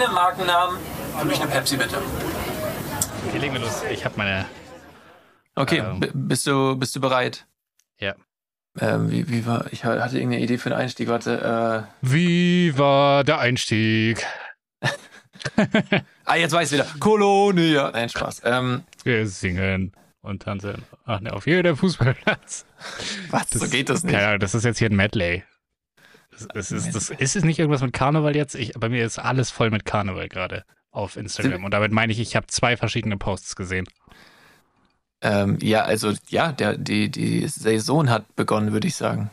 Ah, keine Markennamen. Für mich eine Pepsi, bitte. Okay, legen wir los. Ich habe meine. Okay, Ähm. bist du, bist du bereit? Ja. Ähm, wie, wie war, ich hatte irgendeine Idee für den Einstieg. Warte, Wie war der Einstieg? äh, ah, jetzt weiß ich wieder. Kolonia. Nein, Spaß. Ähm, Wir singen und tanzen. Ach ne, auf jedem Fußballplatz. was? so geht das nicht. Keine Ahnung, das ist jetzt hier ein Medley. Das, das ist, das, ist es nicht irgendwas mit Karneval jetzt? Ich, bei mir ist alles voll mit Karneval gerade auf Instagram. Und damit meine ich, ich habe zwei verschiedene Posts gesehen. Ähm, ja, also, ja, der, die, die Saison hat begonnen, würde ich sagen.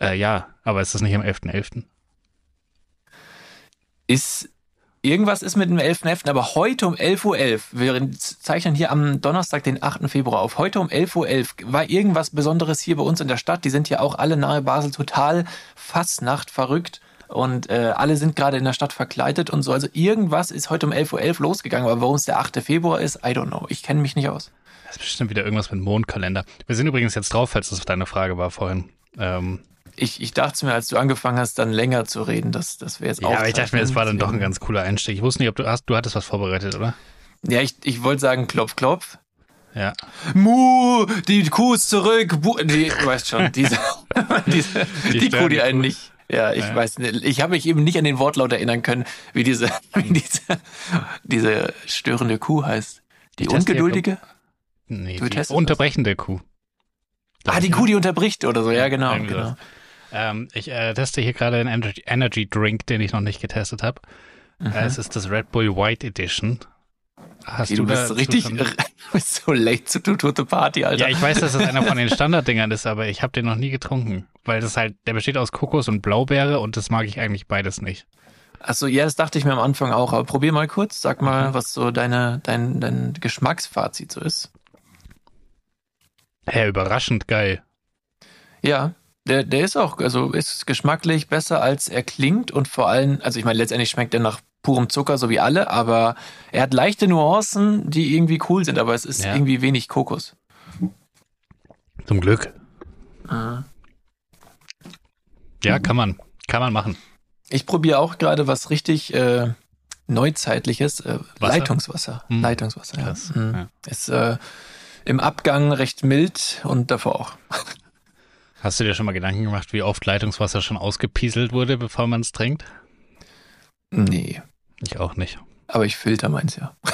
Äh, ja, aber ist das nicht am 11.11.? Ist, irgendwas ist mit dem 11.11., aber heute um 11.11 Uhr, wir zeichnen hier am Donnerstag, den 8. Februar auf, heute um 11.11 Uhr war irgendwas Besonderes hier bei uns in der Stadt. Die sind ja auch alle nahe Basel total Fastnacht verrückt und äh, alle sind gerade in der Stadt verkleidet und so. Also irgendwas ist heute um 11.11 Uhr losgegangen, aber warum es der 8. Februar ist, I don't know. Ich kenne mich nicht aus. Das ist bestimmt wieder irgendwas mit Mondkalender. Wir sind übrigens jetzt drauf, falls das deine Frage war vorhin. Ähm, Ich, ich dachte mir, als du angefangen hast, dann länger zu reden, dass, dass wir jetzt ja, aber ich dachte mir, es war dann doch ein ganz cooler Einstieg. Ich wusste nicht, ob du hast, du hattest was vorbereitet, oder? Ja, ich, ich wollte sagen, klopf, klopf. Ja. Mu, die Kuh ist zurück. Bu die, du weißt schon, diese, diese Die die, Kuh, die einen nicht. Ja, ich Ja. weiß nicht. Ich habe mich eben nicht an den Wortlaut erinnern können, wie diese, wie diese, diese störende Kuh heißt. Die hier, ungeduldige? Nee, Du die unterbrechende Kuh. Ah, die Kuh, die unterbricht oder so. Ja, genau. Genau. Ähm, ich äh, teste hier gerade einen Energy, Energy Drink, den ich noch nicht getestet habe. Äh, es ist das Red Bull White Edition. Hast Okay, du bist richtig, du bist so late to, to, to the party, Alter. Ja, ich weiß, dass das einer von den Standarddingern ist, aber ich habe den noch nie getrunken. Weil das halt, der besteht aus Kokos und Blaubeere und das mag ich eigentlich beides nicht. Achso, ja, das dachte ich mir am Anfang auch. Aber probier mal kurz, sag mal, was so deine, dein, dein Geschmacksfazit so ist. Hä, überraschend geil. Ja, der, der ist auch, also ist geschmacklich besser als er klingt und vor allem, also ich meine, letztendlich schmeckt er nach purem Zucker, so wie alle, aber er hat leichte Nuancen, die irgendwie cool sind, aber es ist Ja. irgendwie wenig Kokos. Zum Glück. Mhm. Ja, kann man. Kann man machen. Ich probiere auch gerade was richtig äh, Neuzeitliches, äh, Wasser? Leitungswasser. Hm. Leitungswasser, ja. Krass, Mhm. ja. Ist äh, im Abgang recht mild und davor auch. Hast du dir schon mal Gedanken gemacht, wie oft Leitungswasser schon ausgepieselt wurde, bevor man es trinkt? Nee, Ich auch nicht. aber ich filter meins ja.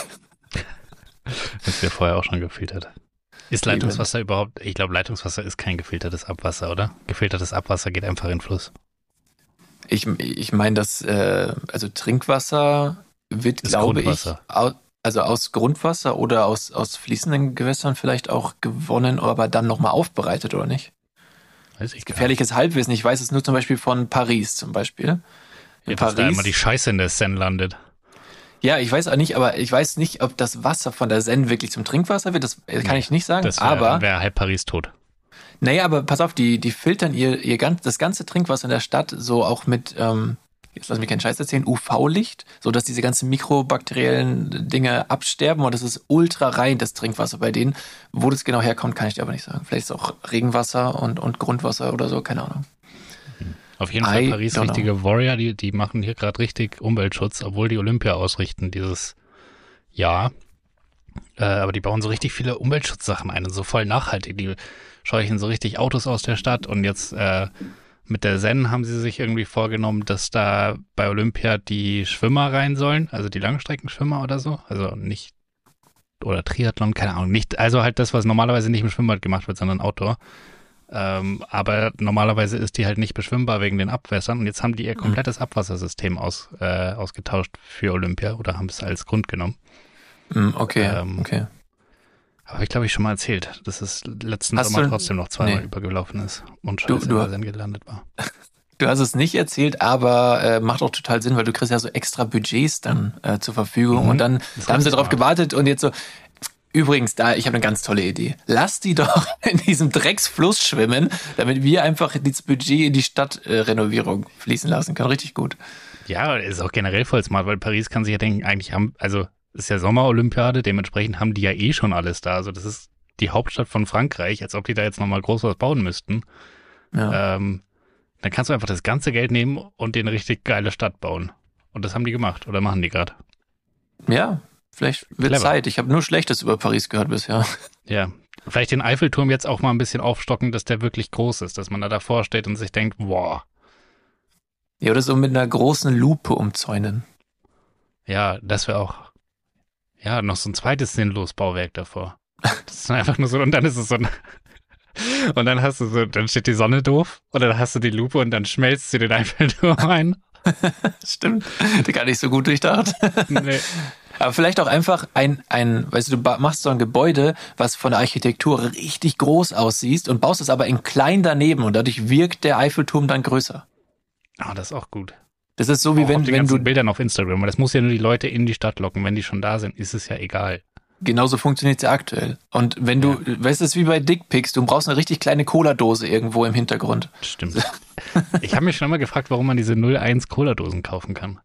Das wir vorher auch schon gefiltert. Ist Eben. Leitungswasser überhaupt, ich glaube, Leitungswasser ist kein gefiltertes Abwasser, oder? Gefiltertes Abwasser geht einfach in den Fluss. Ich, ich meine, dass äh, also Trinkwasser wird, Ist glaube Grundwasser. ich, au, also aus Grundwasser oder aus, aus fließenden Gewässern vielleicht auch gewonnen, aber dann nochmal aufbereitet, oder nicht? Weiß ich gar. Gefährliches Halbwissen. Ich weiß es nur zum Beispiel von Paris zum Beispiel. In Ja, dass da immer die Scheiße in der Seine landet. ja, ich weiß auch nicht, aber ich weiß nicht, ob das Wasser von der Seine wirklich zum Trinkwasser wird. Das äh, kann Nee, ich nicht sagen. Das wär, aber wäre halb Paris tot. Naja, aber pass auf, die, die filtern ihr, ihr ganz, das ganze Trinkwasser in der Stadt so auch mit, ähm, jetzt lass mich keinen Scheiß erzählen, UV-Licht, so dass diese ganzen mikrobakteriellen Dinge absterben und das ist ultra rein, das Trinkwasser bei denen. Wo das genau herkommt, kann ich dir aber nicht sagen. Vielleicht ist es auch Regenwasser und, und Grundwasser oder so, keine Ahnung. Auf jeden Fall I Paris richtige Warrior, die, die machen hier gerade richtig Umweltschutz, obwohl die Olympia ausrichten dieses Jahr. Äh, aber die bauen so richtig viele Umweltschutzsachen ein und so voll nachhaltig. Die scheuchen so richtig Autos aus der Stadt und jetzt äh, mit der Zen haben sie sich irgendwie vorgenommen, dass da bei Olympia die Schwimmer rein sollen, also die Langstreckenschwimmer oder so. Also nicht, oder Triathlon, keine Ahnung, nicht, also halt das, was normalerweise nicht im Schwimmbad gemacht wird, sondern Outdoor. Ähm, aber normalerweise ist die halt nicht beschwimmbar wegen den Abwässern. Und jetzt haben die ihr komplettes Abwassersystem aus, äh, ausgetauscht für Olympia oder haben es als Grund genommen. Hm, okay, Ähm, okay. Aber ich glaube, ich schon mal erzählt, dass es letzten Hast Sommer du- trotzdem noch zweimal Nee. übergelaufen ist und Du- scheiße du- Sinn gelandet war. Du hast es nicht erzählt, aber äh, macht auch total Sinn, weil du kriegst ja so extra Budgets dann äh, zur Verfügung Mhm. und dann da haben sie drauf smart. gewartet und jetzt so, übrigens, da, ich habe eine ganz tolle Idee. Lass die doch in diesem Drecksfluss schwimmen, damit wir einfach dieses Budget in die Stadtrenovierung Renovierung fließen lassen können. Richtig gut. Ja, ist auch generell voll smart, weil Paris kann sich ja denken, eigentlich haben, also ist ja Sommerolympiade, dementsprechend haben die ja eh schon alles da. Also das ist die Hauptstadt von Frankreich, als ob die da jetzt nochmal groß was bauen müssten. Ja. Ähm, dann kannst du einfach das ganze Geld nehmen und dir eine richtig geile Stadt bauen. Und das haben die gemacht oder machen die gerade. ja, vielleicht wird Clever. Zeit. Ich habe nur Schlechtes über Paris gehört bisher. Ja. Vielleicht den Eiffelturm jetzt auch mal ein bisschen aufstocken, dass der wirklich groß ist, dass man da davor steht und sich denkt, wow, Ja, oder so mit einer großen Lupe umzäunen. ja, das wäre auch, ja, noch so ein zweites sinnlos Bauwerk davor. Das ist einfach nur so, und dann ist es so ein, und dann hast du so, dann steht die Sonne doof, und dann hast du die Lupe und dann schmelzt sie den Eiffelturm ein. Stimmt. Gar nicht so gut durchdacht. Nee. Aber vielleicht auch einfach ein, ein, weißt du, du machst so ein Gebäude, was von der Architektur richtig groß aussieht und baust es aber in klein daneben und dadurch wirkt der Eiffelturm dann größer. Ah, das ist auch gut. Das ist so wie auch wenn, auf den wenn du, Bildern auf Instagram, weil das muss ja nur die Leute in die Stadt locken. Wenn die schon da sind, ist es ja egal. genauso funktioniert es ja aktuell. Und wenn du, weißt du, es ist wie bei Dickpics, du brauchst eine richtig kleine Cola-Dose irgendwo im Hintergrund. Stimmt. ich habe mich schon immer gefragt, warum man diese 01 Cola-Dosen kaufen kann.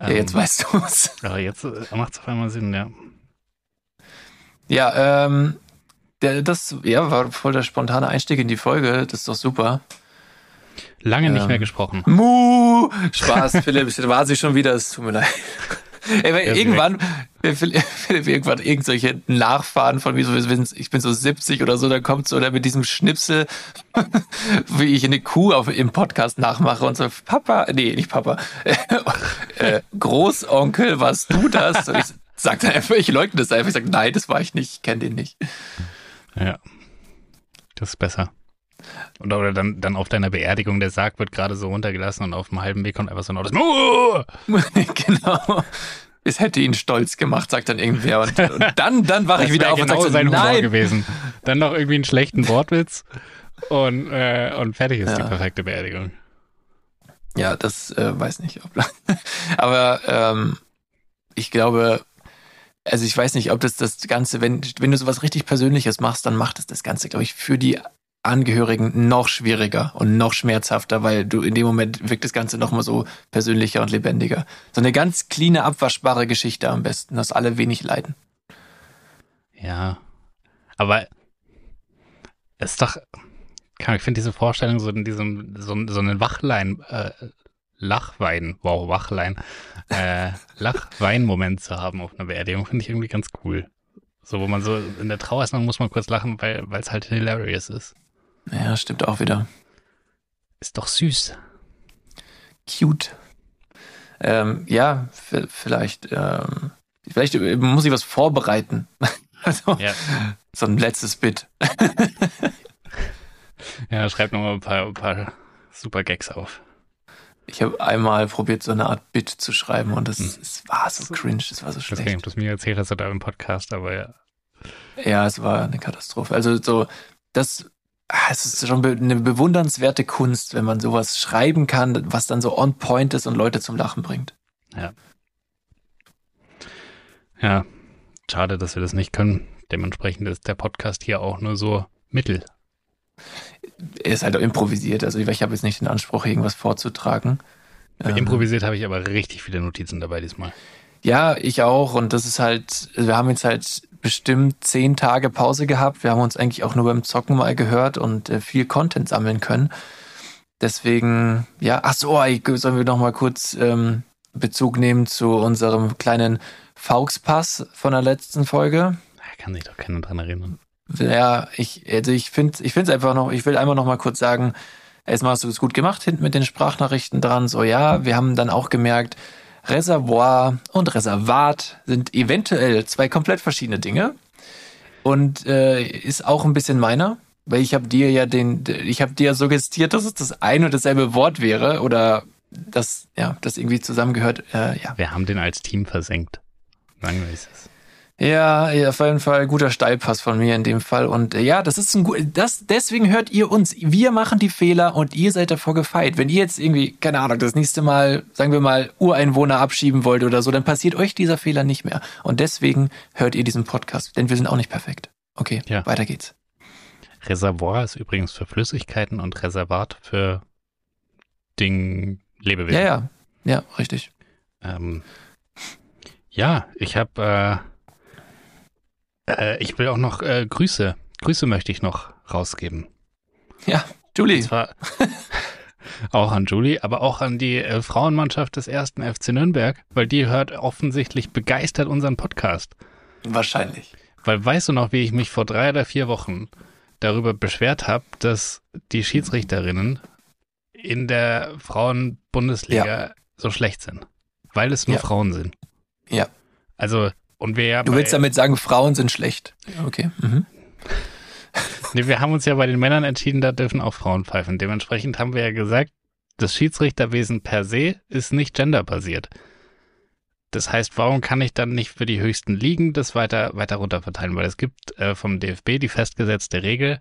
Ja, jetzt weißt du es. Aber jetzt macht es auf einmal Sinn, ja. Ja, ähm, der, das ja, war voll der spontane Einstieg in die Folge. Das ist doch super. Lange nicht Ähm. mehr gesprochen. Mu! Spaß, Philipp, das war sie schon wieder, es tut mir leid. Ey, weil Ja, irgendwann, Philipp, Philipp, irgendwann irgendwelche Nachfahren von mir, so, ich bin so 70 oder so, da kommt so der mit diesem Schnipsel, wie ich eine Kuh auf, im Podcast nachmache und so, Papa, nee, nicht Papa, äh, Großonkel, warst du das? Und ich sag dann einfach, ich leugne das einfach, ich sag, nein, das war ich nicht, ich kenne den nicht. Ja. Das ist besser. Und oder dann, dann auf deiner Beerdigung, der Sarg wird gerade so runtergelassen und auf dem halben Weg kommt einfach so ein Muh! genau. Es hätte ihn stolz gemacht, sagt dann irgendwer. Und, und dann, dann wache ich Das wieder auf und genau sage so, sein Humor nein. gewesen. Dann noch irgendwie einen schlechten Wortwitz und, äh, und fertig ist Ja. die perfekte Beerdigung. Ja, das äh, weiß nicht. Ob, aber ähm, ich glaube, also ich weiß nicht, ob das das Ganze, wenn, wenn du sowas richtig Persönliches machst, dann macht es das Ganze, glaube ich, für die Angehörigen noch schwieriger und noch schmerzhafter, weil du in dem Moment wirkt das Ganze nochmal so persönlicher und lebendiger. So eine ganz cleane, abwaschbare Geschichte am besten, dass alle wenig leiden. Ja. Aber es ist doch, ich finde diese Vorstellung, so in diesem, so, so einen Wachlein, äh, Lachwein, wow, Wachlein, äh, Lachwein-Moment zu haben auf einer Beerdigung, finde ich irgendwie ganz cool. So, wo man so in der Trauer ist, dann muss man kurz lachen, weil es halt hilarious ist. Ja, stimmt auch wieder. Ist doch süß. Cute. Ähm, ja, vielleicht, ähm, vielleicht äh, muss ich was vorbereiten. also, Ja, so ein letztes Bit. ja schreib nochmal ein paar, ein paar super Gags auf. Ich habe einmal probiert, so eine Art Bit zu schreiben und das, es war so cringe, es war so schlecht. du es mir erzählt hast oder im Podcast, aber ja. Ja, es war eine Katastrophe. Also so, das, es ist schon eine bewundernswerte Kunst, wenn man sowas schreiben kann, was dann so on point ist und Leute zum Lachen bringt. Ja, schade, dass wir das nicht können. Dementsprechend ist der Podcast hier auch nur so mittel. Er ist halt auch improvisiert, also ich, habe jetzt nicht den Anspruch, irgendwas vorzutragen. Ähm, Improvisiert habe ich aber richtig viele Notizen dabei diesmal. Ja, ich auch. Und das ist halt, wir haben jetzt halt bestimmt zehn Tage Pause gehabt. Wir haben uns eigentlich auch nur beim Zocken mal gehört und äh, viel Content sammeln können. Deswegen, ja, ach so, sollen wir noch mal kurz ähm, Bezug nehmen zu unserem kleinen Fauxpass von der letzten Folge. Da kann sich doch keiner dran erinnern. Ja, ich, also ich finde, ich finde es einfach noch, ich will einfach noch mal kurz sagen, erstmal hast du es gut gemacht, hinten mit den Sprachnachrichten dran. So, ja, wir haben dann auch gemerkt, Reservoir und Reservat sind eventuell zwei komplett verschiedene Dinge. Und äh, ist auch ein bisschen meiner, weil ich habe dir ja den, ich habe dir suggestiert, dass es das ein und dasselbe Wort wäre oder dass, ja, das irgendwie zusammengehört. Äh, ja. Wir haben den als Team versenkt. Sagen wir es. Ja, auf jeden Fall guter Steilpass von mir in dem Fall. Und äh, ja, das ist ein gut, das, deswegen hört ihr uns. Wir machen die Fehler und ihr seid davor gefeit. Wenn ihr jetzt irgendwie, keine Ahnung, das nächste Mal, sagen wir mal, Ureinwohner abschieben wollt oder so, dann passiert euch dieser Fehler nicht mehr. Und deswegen hört ihr diesen Podcast, denn wir sind auch nicht perfekt. Okay, Ja. weiter geht's. Reservoir ist übrigens für Flüssigkeiten und Reservat für Ding Lebewesen. Ja, ja, ja, richtig. Ähm, ja, ich habe Äh, ich will auch noch äh, Grüße. Grüße möchte ich noch rausgeben. Ja, Julie. Auch an Julie, aber auch an die äh, Frauenmannschaft des ersten FC Nürnberg, weil die hört offensichtlich begeistert unseren Podcast. Wahrscheinlich. Weil weißt du noch, wie ich mich vor drei oder vier Wochen darüber beschwert habe, dass die Schiedsrichterinnen in der Frauenbundesliga so schlecht sind, weil es nur Ja. Frauen sind. Ja. Also und wir ja Du willst damit sagen, Frauen sind schlecht. Okay. Mhm. Nee, wir haben uns ja bei den Männern entschieden, da dürfen auch Frauen pfeifen. Dementsprechend haben wir ja gesagt, das Schiedsrichterwesen per se ist nicht genderbasiert. Das heißt, warum kann ich dann nicht für die höchsten Ligen das weiter, weiter runter verteilen? Weil es gibt äh, vom DFB die festgesetzte Regel,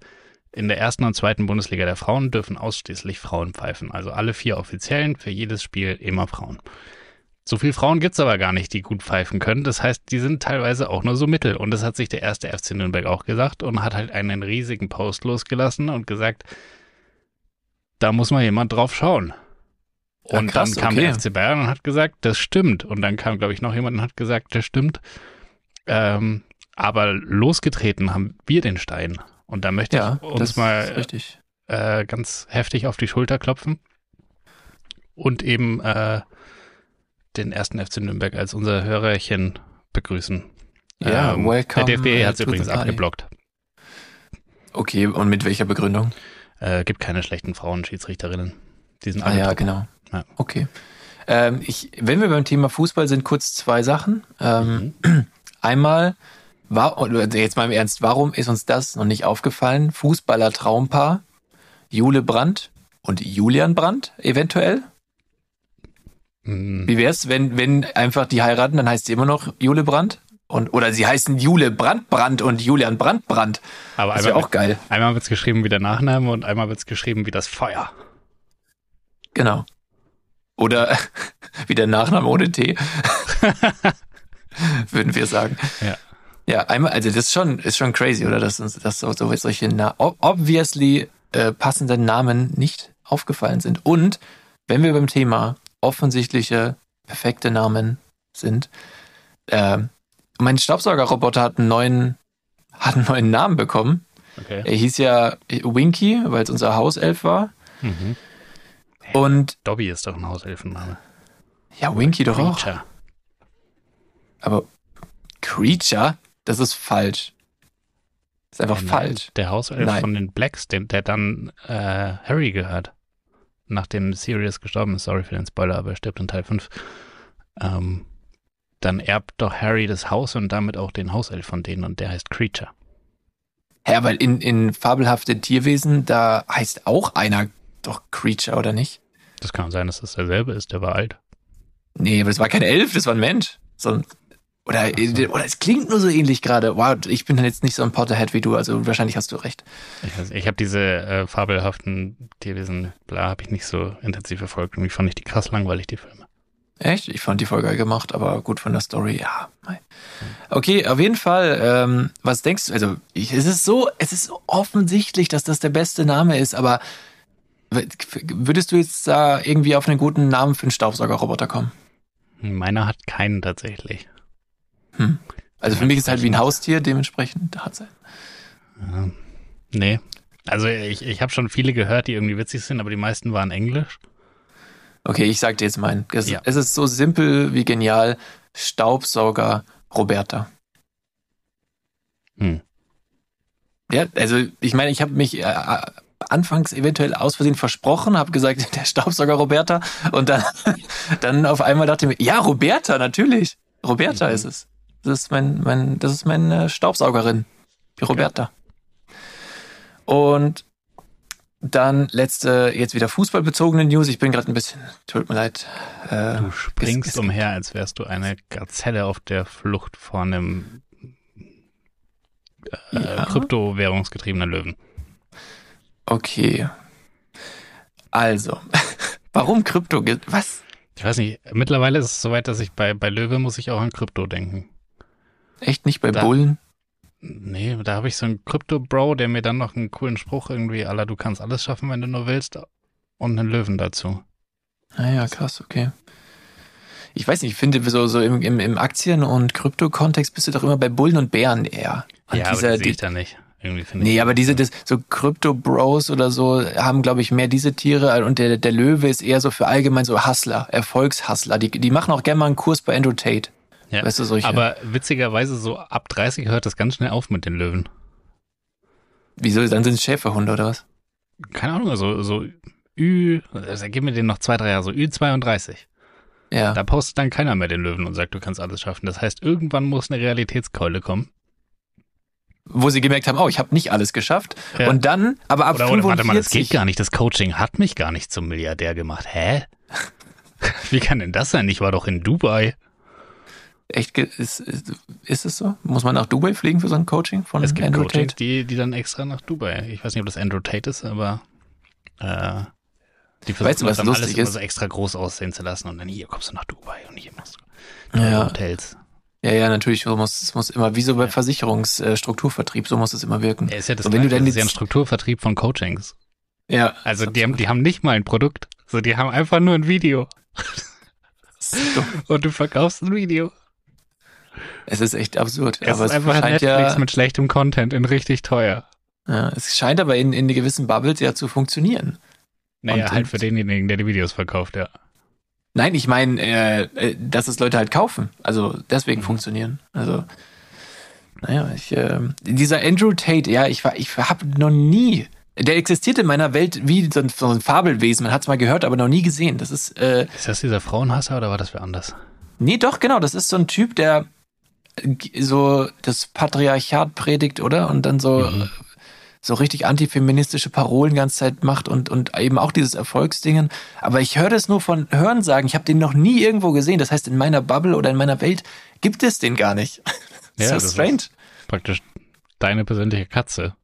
in der ersten und zweiten Bundesliga der Frauen dürfen ausschließlich Frauen pfeifen. Also alle vier Offiziellen, für jedes Spiel immer Frauen. So viele Frauen gibt's aber gar nicht, die gut pfeifen können. Das heißt, die sind teilweise auch nur so mittel. Und das hat sich der erste FC Nürnberg auch gesagt und hat halt einen riesigen Post losgelassen und gesagt, da muss mal jemand drauf schauen. Ja, Und krass, dann kam okay. der FC Bayern und hat gesagt, das stimmt. Und dann kam, glaube ich, noch jemand und hat gesagt, das stimmt. Ähm, aber losgetreten haben wir den Stein. Und da möchte Ja, ich uns mal äh, ganz heftig auf die Schulter klopfen und eben äh, den ersten FC Nürnberg als unser Hörerchen begrüßen. Ja, Ähm, welcome, Der DFB hat es übrigens abgeblockt. Okay, und mit welcher Begründung? Äh, gibt keine schlechten Frauenschiedsrichterinnen. Die sind Ah ja, top. genau. Ja. Okay. Ähm, ich, wenn wir beim Thema Fußball sind, kurz zwei Sachen. Ähm, Mhm. Einmal, war, jetzt mal im Ernst, warum ist uns das noch nicht aufgefallen? Fußballer-Traumpaar, Jule Brandt und Julian Brandt eventuell? Mm, Wie wär's, wenn, wenn einfach die heiraten, dann heißt sie immer noch Jule Brandt? Und, oder sie heißen Jule Brandt und Julian Brandt. Aber Das einmal, auch geil. einmal wird es geschrieben wie der Nachname und einmal wird es geschrieben wie das Feuer. Genau. Oder wie der Nachname ohne T. Würden wir sagen. Ja. Ja, einmal, also das ist schon, ist schon crazy, oder? Dass uns, dass so, so solche na ob- obviously äh, passenden Namen nicht aufgefallen sind. Und wenn wir beim Thema offensichtliche, perfekte Namen sind, äh, mein Staubsaugerroboter hat einen neuen, hat einen neuen Namen bekommen. Okay. Er hieß ja Winky, weil es unser Hauself war. Mhm. Und Dobby ist doch ein Hauselfenname. ja, Winky doch auch. Creature. Aber Creature, das ist falsch. Das ist einfach nein, falsch. Der Hauself Nein. von den Blacks, den, der dann äh, Harry gehört. Nachdem Sirius gestorben ist, sorry für den Spoiler, aber er stirbt in Teil 5. Ähm, dann erbt doch Harry das Haus und damit auch den Hauself von denen und der heißt Creature. Ja, weil in, in fabelhafte Tierwesen, da heißt auch einer doch Creature, oder nicht? Das kann sein, dass das derselbe ist, der war alt. Nee, aber das war kein Elf, das war ein Mensch. So ein, oder, oder es klingt nur so ähnlich gerade. Wow, ich bin jetzt nicht so ein Potterhead wie du, also wahrscheinlich hast du recht. Ich, ich habe diese äh, fabelhaften Tierwesen, bla, habe ich nicht so intensiv verfolgt. Irgendwie fand ich die krass langweilig, die Filme. Echt? Ich fand die voll geil gemacht, aber gut von der Story, ja. Okay, auf jeden Fall, ähm, was denkst du, also ich, es ist so, es ist so offensichtlich, dass das der beste Name ist, aber würdest du jetzt da irgendwie auf einen guten Namen für einen Staubsaugerroboter kommen? Meiner hat keinen tatsächlich. Hm. Also für mich ist halt wie ein Haustier, dementsprechend hat es Ja. Nee. Also ich, ich habe schon viele gehört, die irgendwie witzig sind, aber die meisten waren Englisch. Okay, ich sag dir jetzt meinen. Es, Ja. es ist so simpel wie genial. Staubsauger Roberta. Hm. Ja, also ich meine, ich habe mich äh, äh, anfangs eventuell aus Versehen versprochen, habe gesagt, der Staubsauger Roberta und dann, dann auf einmal dachte ich mir, ja, Roberta, natürlich. Roberta Mhm. ist es. Das ist mein, mein, das ist meine Staubsaugerin, die Roberta. Und dann letzte, jetzt wieder fußballbezogene News. Ich bin gerade ein bisschen, tut mir leid. Äh, Du springst es- es- umher, als wärst du eine Gazelle auf der Flucht vor einem äh, Ja. kryptowährungsgetriebenen Löwen. Okay. Also, warum Krypto? Was? Ich weiß nicht, mittlerweile ist es soweit, dass ich bei, bei Löwe muss ich auch an Krypto denken. Echt nicht bei Da- Bullen? Nee, da habe ich so einen Krypto-Bro, der mir dann noch einen coolen Spruch irgendwie aller du kannst alles schaffen, wenn du nur willst und einen Löwen dazu. Naja, Ah krass, okay. Ich weiß nicht, ich finde so, so im, im, im Aktien- und Krypto-Kontext bist du doch immer bei Bullen und Bären eher. Und ja, aber dieser, die sehe ich da nicht. Irgendwie Nee, ich. aber diese, das, so Crypto Bros oder so haben, glaube ich, mehr diese Tiere und der, der Löwe ist eher so für allgemein so Hustler, Erfolgshustler. Die, die machen auch gerne mal einen Kurs bei Andrew Tate. Ja. weißt du, solche- Aber witzigerweise so ab 30 hört das ganz schnell auf mit den Löwen. Wieso? Dann sind es Schäferhunde oder was? Keine Ahnung, so, so Ü, also gib mir den noch zwei, drei Jahre, so Ü32. Ja. Da postet dann keiner mehr den Löwen und sagt, du kannst alles schaffen. Das heißt, irgendwann muss eine Realitätskeule kommen. Wo sie gemerkt haben, oh, ich habe nicht alles geschafft. Ja. Und dann, aber ab Oder, oder 45, warte mal, das geht gar nicht. Das Coaching hat mich gar nicht zum Milliardär gemacht. Hä? Wie kann denn das sein? Ich war doch in Dubai. Echt, ist, ist, ist es so? Muss man nach Dubai fliegen für so ein Coaching von Es gibt Andrew Coachings, Tate? die, die dann extra nach Dubai. Ich weiß nicht, ob das Andrew Tate ist, aber äh, die versuchen Weißt du, was das dann lustig alles immer ist? so extra groß aussehen zu lassen und dann hier kommst du nach Dubai und hier machst du Ja. Hotels. Ja, ja, natürlich. So muss, es muss immer, wie so bei Versicherungsstrukturvertrieb, so muss es immer wirken. Er ist ja das, So, wenn du Gleiche, dann das ist ja ein Strukturvertrieb von Coachings. Ja. Also die haben, die haben nicht mal ein Produkt. So, die haben einfach nur ein Video. Und du verkaufst ein Video. Es ist echt absurd. Es aber ist es einfach scheint Netflix ja, mit schlechtem Content in richtig teuer. ja, es scheint aber in, in gewissen Bubbles ja zu funktionieren. Naja, Und- halt für denjenigen, der die Videos verkauft, ja. Nein, ich meine, äh, äh, dass es Leute halt kaufen. Also deswegen Mhm. funktionieren. Also, naja, ich, äh, dieser Andrew Tate, ja, ich war, ich habe noch nie, der existiert in meiner Welt wie so ein, so ein Fabelwesen. Man hat es mal gehört, aber noch nie gesehen. Das ist, äh, Ist das dieser Frauenhasser oder war das wer anders? nee, doch, genau, das ist so ein Typ, der so das Patriarchat predigt, oder? Und dann so, Mhm. so richtig antifeministische Parolen die ganze Zeit macht und, und eben auch dieses Erfolgsdingen. Aber ich höre das nur von Hörensagen. Ich habe den noch nie irgendwo gesehen. Das heißt, in meiner Bubble oder in meiner Welt gibt es den gar nicht. Ja, so das ist- strange. Praktisch deine persönliche Katze.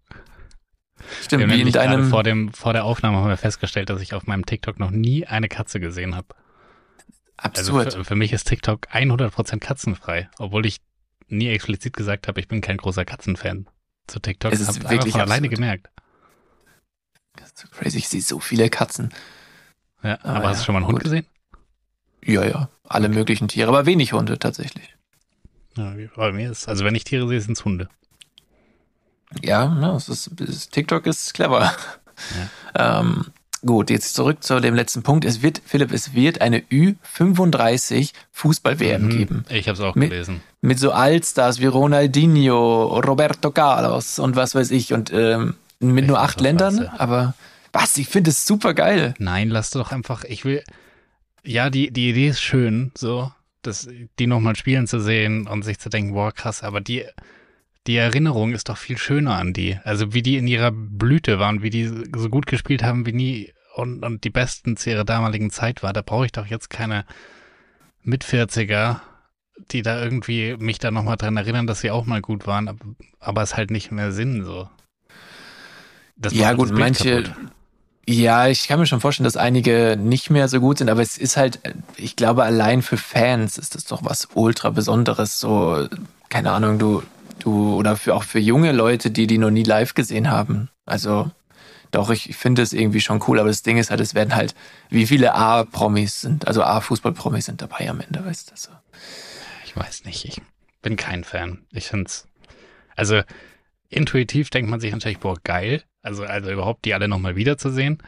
Stimmt, wie in deinem. vor, dem, vor der Aufnahme haben wir festgestellt, dass ich auf meinem TikTok noch nie eine Katze gesehen habe. Also absurd. für, für mich ist TikTok 100% katzenfrei, obwohl ich nie explizit gesagt habe, ich bin kein großer Katzenfan zu TikTok. Es ist Hab einfach wirklich von alleine gemerkt. Das ist so crazy. Ich sehe so viele Katzen. Ja, Ah, aber hast ja, du schon mal einen Hund gut. gesehen? Ja, ja. Alle möglichen Tiere, aber wenig Hunde tatsächlich. Ja, bei mir ist, also wenn ich Tiere sehe, sind es Hunde. Ja, ne, es ist, TikTok ist clever. Ähm, gut, jetzt zurück zu dem letzten Punkt. Es wird, Philipp, es wird eine Ü35 Fußball-WM Mhm. geben. Ich habe es auch Mit- gelesen. Mit so Allstars wie Ronaldinho, Roberto Carlos und was weiß ich. Und ähm, mit Ich nur acht Ländern. ja. Aber was, ich finde es super geil. Nein, lass doch einfach, ich will, ja, die, die Idee ist schön, so, das, die nochmal spielen zu sehen und sich zu denken, boah, krass, aber die, die Erinnerung ist doch viel schöner an die. Also wie die in ihrer Blüte waren, wie die so gut gespielt haben wie nie und, und die Besten zu ihrer damaligen Zeit war. Da brauche ich doch jetzt keine Mit-40er, die da irgendwie mich da nochmal dran erinnern, dass sie auch mal gut waren, aber, es halt nicht mehr Sinn, so. Ja, gut, manche- kaputt. Ja, ich kann mir schon vorstellen, dass einige nicht mehr so gut sind, aber es ist halt, ich glaube, allein für Fans ist das doch was ultra Besonderes. So, keine Ahnung, du, du, oder für, auch für junge Leute, die die noch nie live gesehen haben. Also, doch, ich, ich finde es irgendwie schon cool, aber das Ding ist halt, es werden halt, wie viele A-Promis sind, also A-Fußball-Promis sind dabei am Ende, weißt du? So. Ich weiß nicht, ich bin kein Fan. Ich find's, also intuitiv denkt man sich natürlich, boah, geil. Also, also überhaupt die alle nochmal wiederzusehen.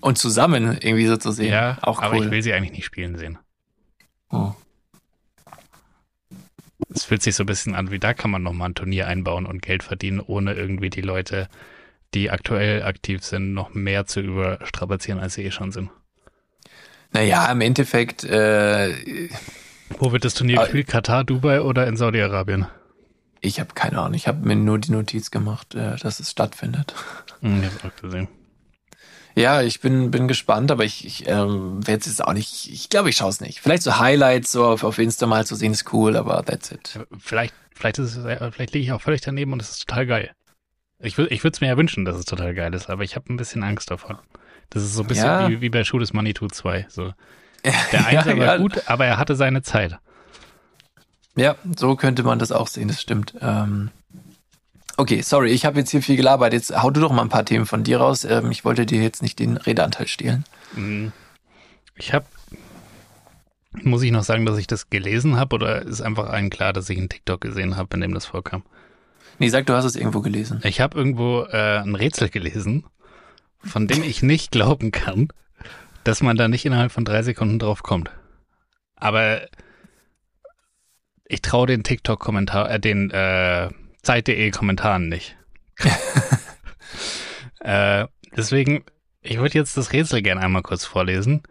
Und zusammen irgendwie so zu sehen. Ja, auch aber ich cool. will sie eigentlich nicht spielen sehen. Oh. Es fühlt sich so ein bisschen an, wie da kann man nochmal ein Turnier einbauen und Geld verdienen, ohne irgendwie die Leute, die aktuell aktiv sind, noch mehr zu überstrapazieren, als sie eh schon sind. Naja, im Endeffekt, äh, Wo wird das Turnier Ah. gespielt? Katar, Dubai oder in Saudi-Arabien? ich habe keine Ahnung, ich habe mir nur die Notiz gemacht, äh, dass es stattfindet. Hm, ich hab's auch gesehen. Ja, ich bin, bin gespannt, aber ich, ich ähm, werde es jetzt auch nicht, ich glaube, ich schaue es nicht. Vielleicht so Highlights so auf, auf Insta mal zu sehen, ist cool, aber that's it. Vielleicht, vielleicht ist es, vielleicht liege ich auch völlig daneben und es ist total geil. Ich, wür- ich würde es mir ja wünschen, dass es total geil ist, aber ich habe ein bisschen Angst davon. Das ist so ein bisschen Ja. wie, wie bei Schuh des Manitou 2. So. Der Einser ja, war ja. gut, aber er hatte seine Zeit. Ja, so könnte man das auch sehen, das stimmt. Ähm, okay, sorry, ich habe jetzt hier viel gelabert. Jetzt hau du doch mal ein paar Themen von dir raus. Ähm, ich wollte dir jetzt nicht den Redeanteil stehlen. Mhm. Ich habe, muss ich noch sagen, dass ich das gelesen habe oder ist einfach allen klar, dass ich einen TikTok gesehen habe, in dem das vorkam? Nee, sag, du hast es irgendwo gelesen. Ich habe irgendwo äh, ein Rätsel gelesen, von dem ich nicht glauben kann, dass man da nicht innerhalb von drei Sekunden drauf kommt. Aber ich traue den TikTok-Kommentar, äh, den äh, Zeit.de Kommentaren nicht. äh, deswegen, ich würde jetzt das Rätsel gerne einmal kurz vorlesen.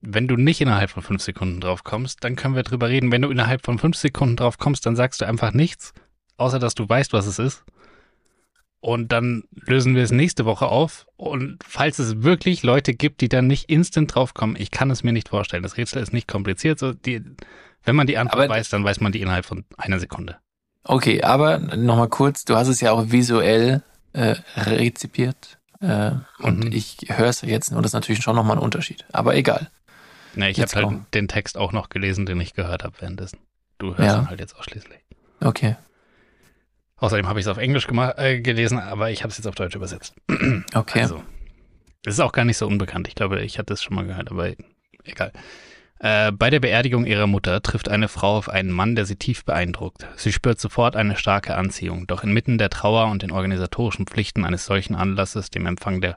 Wenn du nicht innerhalb von fünf Sekunden drauf kommst, dann können wir drüber reden. Wenn du innerhalb von fünf Sekunden drauf kommst, dann sagst du einfach nichts, außer dass du weißt, was es ist. Und dann lösen wir es nächste Woche auf. Und falls es wirklich Leute gibt, die dann nicht instant draufkommen, ich kann es mir nicht vorstellen. Das Rätsel ist nicht kompliziert. So die, wenn man die Antwort Aber- weiß, dann weiß man die innerhalb von einer Sekunde. Okay, aber nochmal kurz, du hast es ja auch visuell äh, rezipiert. Äh, und Mhm. ich höre es jetzt und das ist natürlich schon nochmal ein Unterschied. Aber egal. Ne, ich habe halt den Text auch noch gelesen, den ich gehört habe währenddessen. Du hörst Ja. ihn halt jetzt ausschließlich. Okay. Außerdem habe ich es auf Englisch äh, gelesen, aber ich habe es jetzt auf Deutsch übersetzt. Okay. Also, es ist auch gar nicht so unbekannt. Ich glaube, ich hatte es schon mal gehört, aber egal. Äh, bei der Beerdigung ihrer Mutter trifft eine Frau auf einen Mann, der sie tief beeindruckt. Sie spürt sofort eine starke Anziehung, doch inmitten der Trauer und den organisatorischen Pflichten eines solchen Anlasses, dem Empfang der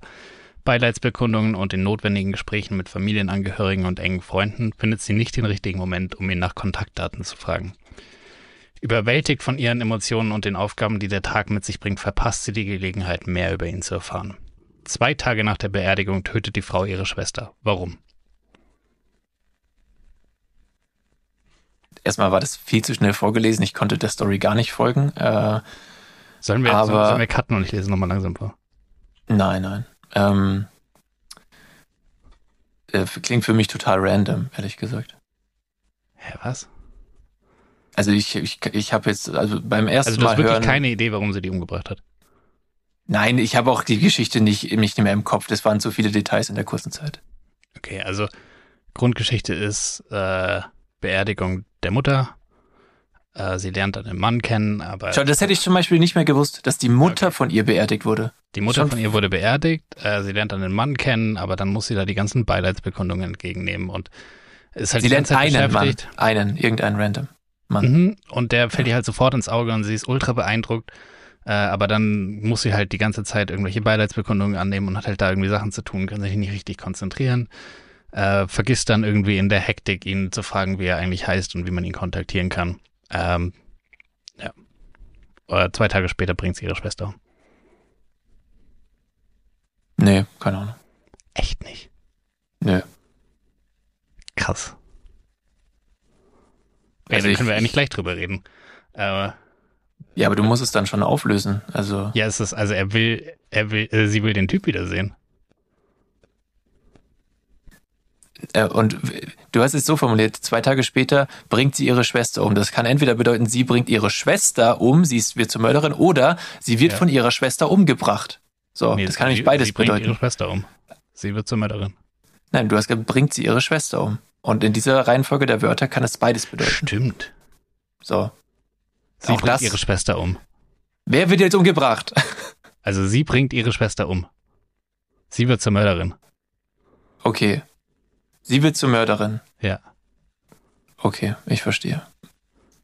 Beileidsbekundungen und den notwendigen Gesprächen mit Familienangehörigen und engen Freunden findet sie nicht den richtigen Moment, um ihn nach Kontaktdaten zu fragen. Überwältigt von ihren Emotionen und den Aufgaben, die der Tag mit sich bringt, verpasst sie die Gelegenheit, mehr über ihn zu erfahren. Zwei Tage nach der Beerdigung tötet die Frau ihre Schwester. Warum? Erstmal war das viel zu schnell vorgelesen. Ich konnte der Story gar nicht folgen. Äh, Sollen wir, Aber- sollen, sollen wir cutten und ich lese nochmal langsam vor? nein, nein. Ähm, äh, klingt für mich total random, ehrlich gesagt. Hä, was? Also ich, ich, ich habe jetzt, also beim ersten Also du hast Mal wirklich hören. keine Idee, warum sie die umgebracht hat. Nein, ich habe auch die Geschichte nicht, nicht mehr im Kopf. Das waren zu viele Details in der kurzen Zeit. Okay, also Grundgeschichte ist äh, Beerdigung der Mutter. Äh, sie lernt dann den Mann kennen, aber Schau, das hätte ich zum Beispiel nicht mehr gewusst, dass die Mutter von ihr beerdigt wurde. die Mutter schon- von ihr wurde beerdigt. Äh, sie lernt dann den Mann kennen, aber dann muss sie da die ganzen Beileidsbekundungen entgegennehmen und ist halt Sie die lernt ganze Zeit einen Mann, einen, irgendeinen random Mann. Mhm. Und der fällt ihr halt sofort ins Auge und sie ist ultra beeindruckt. Äh, aber dann muss sie halt die ganze Zeit irgendwelche Beileidsbekundungen annehmen und hat halt da irgendwie Sachen zu tun, kann sich nicht richtig konzentrieren. Äh, vergisst dann irgendwie in der Hektik, ihn zu fragen, wie er eigentlich heißt und wie man ihn kontaktieren kann. Ähm, ja. Äh, zwei Tage später bringt sie ihre Schwester um. Nee, keine Ahnung. Echt nicht. Nö. Krass. Ja, Also dann ich- können wir eigentlich gleich drüber reden. Äh, Ja, aber du musst es dann schon auflösen. Also, ja, es ist, also er will, er will, äh, sie will den Typ wiedersehen. äh, und w- du hast es so formuliert, zwei Tage später bringt sie ihre Schwester um. Das kann entweder bedeuten, sie bringt ihre Schwester um, sie ist, wird zur Mörderin, oder sie wird Ja. von ihrer Schwester umgebracht. So, Nee, das kann sie- nämlich beides sie bringt bedeuten. ihre Schwester um. Sie wird zur Mörderin. Nein, du hast gesagt, bringt sie ihre Schwester um. Und in dieser Reihenfolge der Wörter kann es beides bedeuten. Stimmt. So. Sie Auch bringt das- ihre Schwester um. Wer wird jetzt umgebracht? Also sie bringt ihre Schwester um. Sie wird zur Mörderin. Okay. Sie wird zur Mörderin. Ja. Okay, ich verstehe.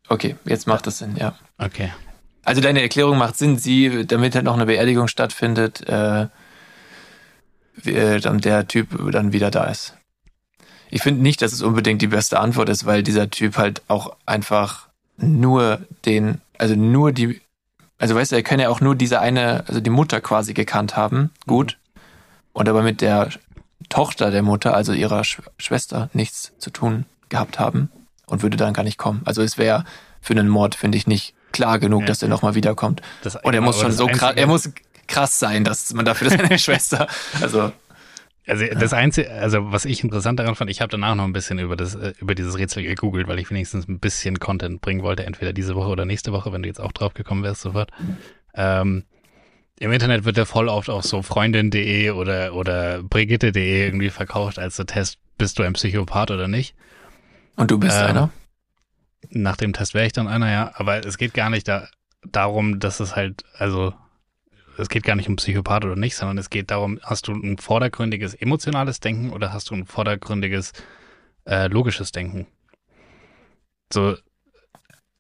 Okay, jetzt macht das Sinn, ja. Okay. Also deine Erklärung macht Sinn, sie, damit halt noch eine Beerdigung stattfindet, äh, äh, dann der Typ dann wieder da ist. Ich finde nicht, dass es unbedingt die beste Antwort ist, weil dieser Typ halt auch einfach nur den, also nur die, also weißt du, er kann ja auch nur diese eine, also die Mutter quasi gekannt haben, gut, und aber mit der Tochter der Mutter, also ihrer Sch Schwester, nichts zu tun gehabt haben und würde dann gar nicht kommen. Also es wäre für einen Mord, finde ich, nicht klar genug, Ja. dass er nochmal wiederkommt. Das, Und er muss schon so krass, er muss krass sein, dass man dafür, seine Schwester, also Also das Einzige, also was ich interessant daran fand, ich habe danach noch ein bisschen über das äh, über dieses Rätsel gegoogelt, weil ich wenigstens ein bisschen Content bringen wollte, entweder diese Woche oder nächste Woche, wenn du jetzt auch drauf gekommen wärst sofort. Ähm, Im Internet wird der voll oft auch so freundin.de oder oder brigitte.de irgendwie verkauft als so Test, bist du ein Psychopath oder nicht? und du bist Ähm, einer. Nach dem Test wäre ich dann einer, ja. Aber es geht gar nicht da, darum, dass es halt, also, es geht gar nicht um Psychopath oder nicht, sondern es geht darum, hast du ein vordergründiges emotionales Denken oder hast du ein vordergründiges äh, logisches Denken? So,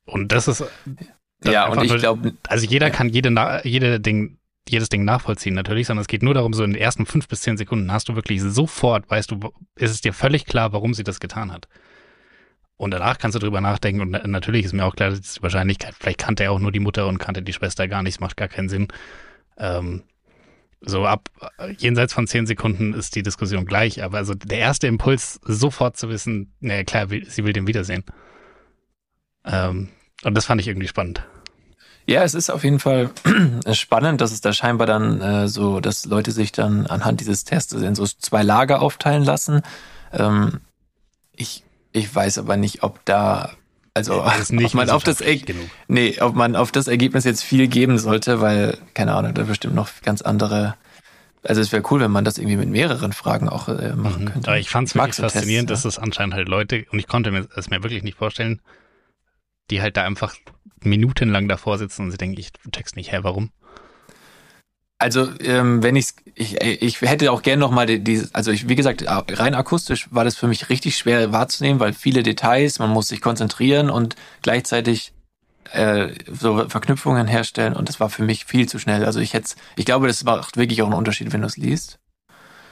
und das ist, ja, und ich glaube. Also jeder ja. kann jede, jede Ding, jedes Ding nachvollziehen natürlich, sondern es geht nur darum, so in den ersten fünf bis zehn Sekunden hast du wirklich sofort, weißt du, ist es dir völlig klar, warum sie das getan hat. Und danach kannst du drüber nachdenken und natürlich ist mir auch klar, dass die Wahrscheinlichkeit, vielleicht kannte er auch nur die Mutter und kannte die Schwester gar nicht, macht gar keinen Sinn. Ähm, so ab jenseits von zehn Sekunden ist die Diskussion gleich, aber also der erste Impuls, sofort zu wissen, naja klar, sie will den wiedersehen. Ähm, und das fand ich irgendwie spannend. Ja, es ist auf jeden Fall spannend, dass es da scheinbar dann äh, so, dass Leute sich dann anhand dieses Tests in so zwei Lager aufteilen lassen. Ähm, ich, ich weiß aber nicht, ob da also ob man auf das nee, ob man auf das Ergebnis jetzt viel geben sollte, weil keine Ahnung, da bestimmt noch ganz andere. Also es wäre cool, wenn man das irgendwie mit mehreren Fragen auch äh, machen mhm. könnte. Aber ich fand es wirklich faszinierend, Tests, dass es anscheinend halt Leute und ich konnte mir es mir wirklich nicht vorstellen, die halt da einfach minutenlang davor sitzen und sie denken, ich check's nicht, hä, warum? Also, ähm, wenn ich's, ich, ich hätte auch gerne nochmal die, die, also ich, wie gesagt, rein akustisch war das für mich richtig schwer wahrzunehmen, weil viele Details, man muss sich konzentrieren und gleichzeitig äh, so Verknüpfungen herstellen und das war für mich viel zu schnell. Also ich hätte, ich glaube, das macht wirklich auch einen Unterschied, wenn du es liest.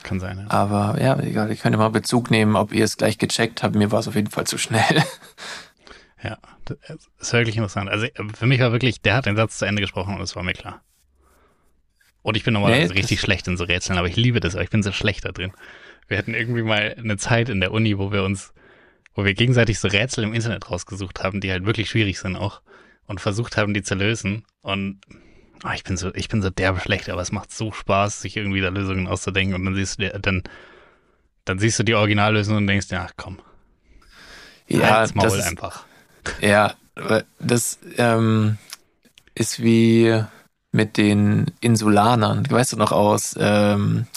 Kann sein, ja. Aber ja, egal, ich könnte mal Bezug nehmen, ob ihr es gleich gecheckt habt. Mir war es auf jeden Fall zu schnell. Ja, das ist wirklich interessant. Also für mich war wirklich, der hat den Satz zu Ende gesprochen und es war mir klar. Und ich bin normalerweise nee, richtig schlecht in so Rätseln, aber ich liebe das, aber ich bin so schlecht da drin. Wir hatten irgendwie mal eine Zeit in der Uni, wo wir uns, wo wir gegenseitig so Rätsel im Internet rausgesucht haben, die halt wirklich schwierig sind auch und versucht haben, die zu lösen. Und oh, ich bin so, ich bin so derbe schlecht, aber es macht so Spaß, sich irgendwie da Lösungen auszudenken und dann siehst du, dann, dann siehst du die Originallösung und denkst, ja, komm. Ja, Halt's Maul das ist, einfach. Ja, das ähm, ist wie mit den Insulanern. Weißt du noch aus ähm,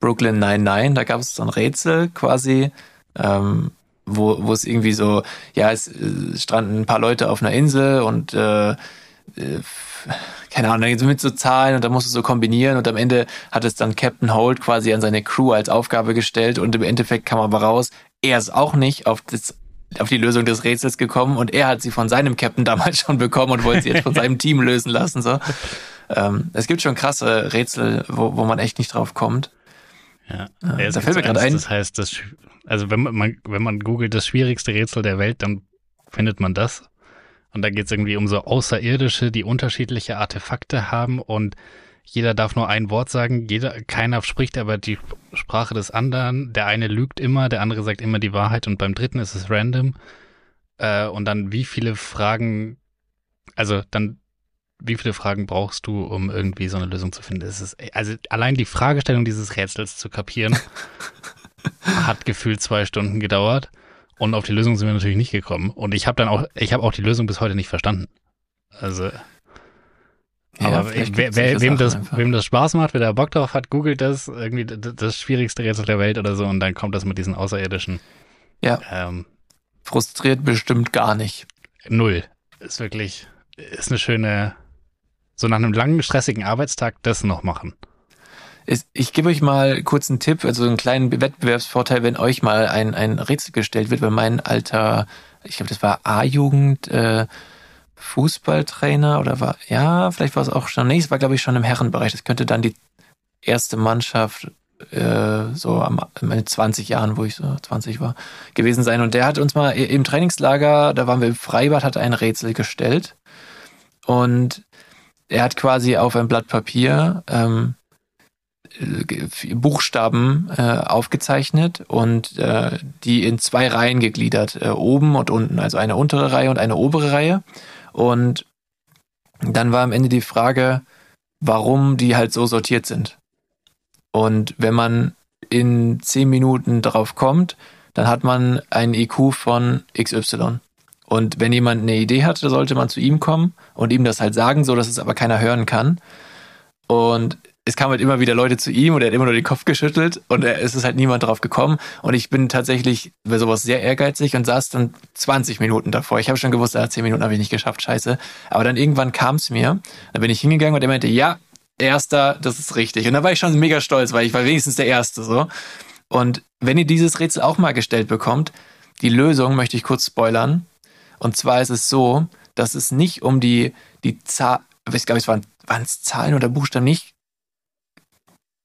Brooklyn 99? Da gab es so ein Rätsel quasi, ähm, wo, es irgendwie so, ja, es, es stranden ein paar Leute auf einer Insel und äh, äh, keine Ahnung, mit so Zahlen und da musst du so kombinieren und am Ende hat es dann Captain Holt quasi an seine Crew als Aufgabe gestellt und im Endeffekt kam aber raus, er ist auch nicht auf das auf die Lösung des Rätsels gekommen und er hat sie von seinem Captain damals schon bekommen und wollte sie jetzt von seinem Team lösen lassen. So. Ähm, es gibt schon krasse Rätsel, wo, wo man echt nicht drauf kommt. Ja, äh, da fällt mir gerade ein. Das heißt, das, also wenn man, wenn man googelt das schwierigste Rätsel der Welt, dann findet man das. Und da geht es irgendwie um so Außerirdische, die unterschiedliche Artefakte haben und jeder darf nur ein Wort sagen, jeder, keiner spricht aber die Sprache des anderen. Der eine lügt immer, der andere sagt immer die Wahrheit und beim dritten ist es random. Äh, und dann wie viele Fragen, also dann wie viele Fragen brauchst du, um irgendwie so eine Lösung zu finden? Es ist, also allein die Fragestellung dieses Rätsels zu kapieren, hat gefühlt zwei Stunden gedauert. Und auf die Lösung sind wir natürlich nicht gekommen. Und ich habe dann auch, ich habe auch die Lösung bis heute nicht verstanden. Also aber ja, wer, wer, wem, das, wem das Spaß macht, wer da Bock drauf hat, googelt das, irgendwie das schwierigste Rätsel der Welt oder so und dann kommt das mit diesen Außerirdischen. Ja. Ähm, Frustriert bestimmt gar nicht. Null. Ist wirklich, ist eine schöne, so nach einem langen, stressigen Arbeitstag das noch machen. Ich gebe euch mal kurz einen Tipp, also einen kleinen Wettbewerbsvorteil, wenn euch mal ein, ein Rätsel gestellt wird, weil mein alter, ich glaube, das war A-Jugend, äh, Fußballtrainer oder war, ja, vielleicht war es auch schon, nee, es war glaube ich schon im Herrenbereich. Das könnte dann die erste Mannschaft äh, so am, in 20 Jahren, wo ich so 20 war, gewesen sein. Und der hat uns mal im Trainingslager, da waren wir im Freibad, hat ein Rätsel gestellt. Und er hat quasi auf ein Blatt Papier ähm, Buchstaben äh, aufgezeichnet und äh, die in zwei Reihen gegliedert, äh, oben und unten, also eine untere Reihe und eine obere Reihe. Und dann war am Ende die Frage, warum die halt so sortiert sind. Und wenn man in zehn Minuten drauf kommt, dann hat man einen IQ von XY. Und wenn jemand eine Idee hat, sollte man zu ihm kommen und ihm das halt sagen, so dass es aber keiner hören kann. Und es kamen halt immer wieder Leute zu ihm und er hat immer nur den Kopf geschüttelt und es ist halt niemand drauf gekommen. Und ich bin tatsächlich bei sowas sehr ehrgeizig und saß dann 20 Minuten davor. Ich habe schon gewusst, ah, 10 Minuten habe ich nicht geschafft, scheiße. Aber dann irgendwann kam es mir, dann bin ich hingegangen und er meinte, ja, erster, das ist richtig. Und da war ich schon mega stolz, weil ich war wenigstens der Erste so. Und wenn ihr dieses Rätsel auch mal gestellt bekommt, die Lösung möchte ich kurz spoilern. Und zwar ist es so, dass es nicht um die, die Zahl, ich glaube, es waren, waren es Zahlen oder Buchstaben nicht.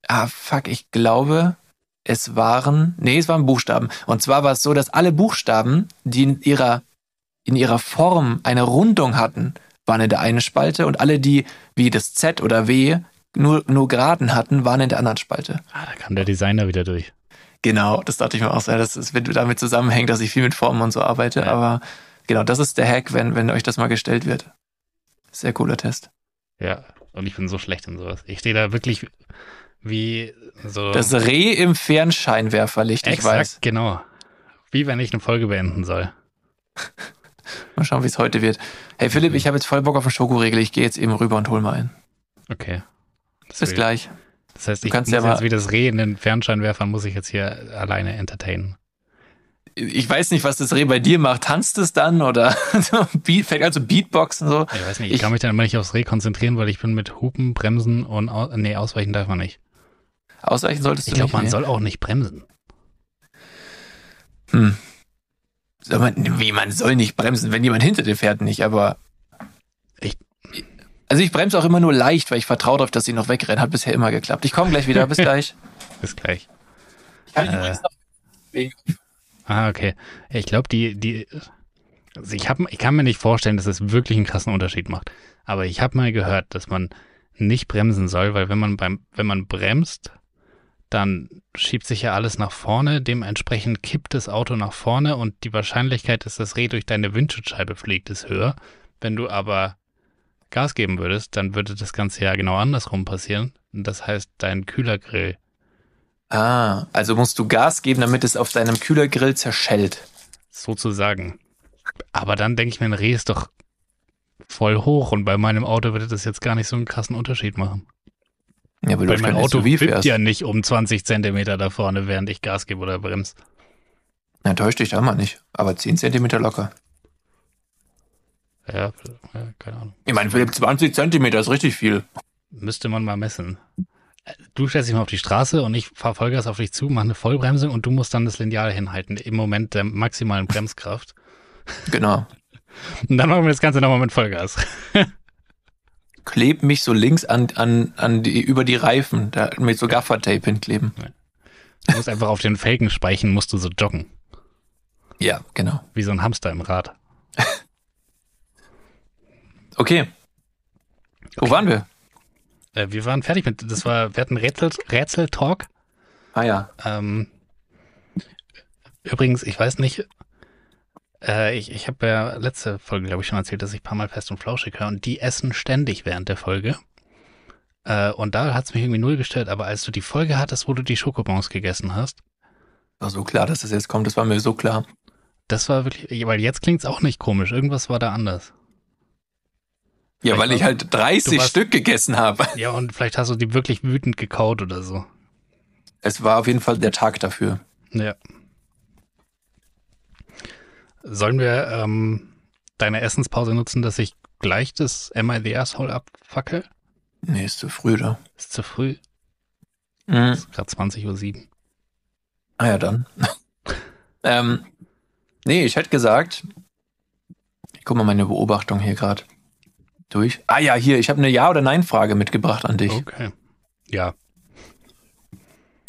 Ah, fuck, ich glaube, es waren, nee, es waren Buchstaben. Und zwar war es so, dass alle Buchstaben, die in ihrer, in ihrer Form eine Rundung hatten, waren in der einen Spalte und alle, die wie das Z oder W nur, nur geraden hatten, waren in der anderen Spalte. Ah, da kam der Designer wieder durch. Genau, das dachte ich mir auch sehr, dass es damit zusammenhängt, dass ich viel mit Formen und so arbeite. Ja. Aber genau, das ist der Hack, wenn, wenn euch das mal gestellt wird. Sehr cooler Test. Ja, und ich bin so schlecht in sowas. Ich stehe da wirklich wie so. Das Reh im Fernscheinwerferlicht, ich weiß. genau. Wie wenn ich eine Folge beenden soll. mal schauen, wie es heute wird. Hey Philipp, ich habe jetzt voll Bock auf einen Schokoriegel. Ich gehe jetzt eben rüber und hol mal einen. Okay. Das Bis gleich. Das heißt, ich kannst muss ja jetzt wie das Reh in den Fernscheinwerfern muss ich jetzt hier alleine entertainen. Ich weiß nicht, was das Reh bei dir macht. Tanzt es dann oder fängt also Beatboxen so? Ich weiß nicht, ich, ich kann mich dann immer nicht aufs Reh konzentrieren, weil ich bin mit Hupen, Bremsen und nee, ausweichen darf man nicht. Ausweichen solltest du ich glaub, nicht. Ich glaube, man soll auch nicht bremsen. Hm. Soll man, wie man soll nicht bremsen, wenn jemand hinter dir fährt nicht, aber ich also ich bremse auch immer nur leicht, weil ich vertraue darauf, dass sie noch wegrennen. Hat bisher immer geklappt. Ich komme gleich wieder. Bis gleich. Bis gleich. Ich kann äh, noch wegen. Ah, okay. Ich glaube, die, die, also ich, hab, ich kann mir nicht vorstellen, dass es wirklich einen krassen Unterschied macht. Aber ich habe mal gehört, dass man nicht bremsen soll, weil wenn man beim, wenn man bremst, dann schiebt sich ja alles nach vorne, dementsprechend kippt das Auto nach vorne und die Wahrscheinlichkeit, dass das Reh durch deine Windschutzscheibe fliegt, ist höher. Wenn du aber Gas geben würdest, dann würde das Ganze ja genau andersrum passieren. Das heißt, dein Kühlergrill. Ah, also musst du Gas geben, damit es auf deinem Kühlergrill zerschellt. Sozusagen. Aber dann denke ich mir, ein Reh ist doch voll hoch und bei meinem Auto würde das jetzt gar nicht so einen krassen Unterschied machen. Ja, weil mein Auto so wippt ja nicht um 20 Zentimeter da vorne, während ich Gas gebe oder bremst. Na, täuscht dich da mal nicht. Aber 10 Zentimeter locker. Ja, ja keine Ahnung. Ich meine, Philipp, 20 Zentimeter ist richtig viel. Müsste man mal messen. Du stellst dich mal auf die Straße und ich fahre Vollgas auf dich zu, mache eine Vollbremsung und du musst dann das Lineal hinhalten im Moment der maximalen Bremskraft. Genau. Und dann machen wir das Ganze nochmal mit Vollgas. Kleb mich so links an, an, an die, über die Reifen, da mit so Gaffertape hinkleben. Du musst einfach auf den Felgen speichen, musst du so joggen. Ja, genau. Wie so ein Hamster im Rad. Okay. Wo waren wir? Äh, wir waren fertig mit, das war, wir hatten Rätsel, Rätsel-Talk. Ah ja. Ähm, übrigens, ich weiß nicht, äh, ich, ich habe ja letzte Folge, glaube ich, schon erzählt, dass ich ein paar Mal fest und flauschig höre und die essen ständig während der Folge. Äh, und da hat es mich irgendwie null gestört, aber als du die Folge hattest, wo du die Schokobons gegessen hast. War so klar, dass das jetzt kommt, das war mir so klar. Das war wirklich, weil jetzt klingt es auch nicht komisch, irgendwas war da anders. Ja, weil ich halt 30 warst, Stück gegessen habe. Ja, und vielleicht hast du die wirklich wütend gekaut oder so. Es war auf jeden Fall der Tag dafür. Ja. Sollen wir ähm, deine Essenspause nutzen, dass ich gleich das Am I the Asshole abfackel? Nee, ist zu früh da. Ist zu früh? Mhm. Ist gerade 20.07 Uhr. Ah ja, dann. ähm, nee, ich hätte gesagt, ich guck mal meine Beobachtung hier gerade durch. Ah ja, hier, ich habe eine Ja- oder Nein-Frage mitgebracht an dich. Okay. Ja.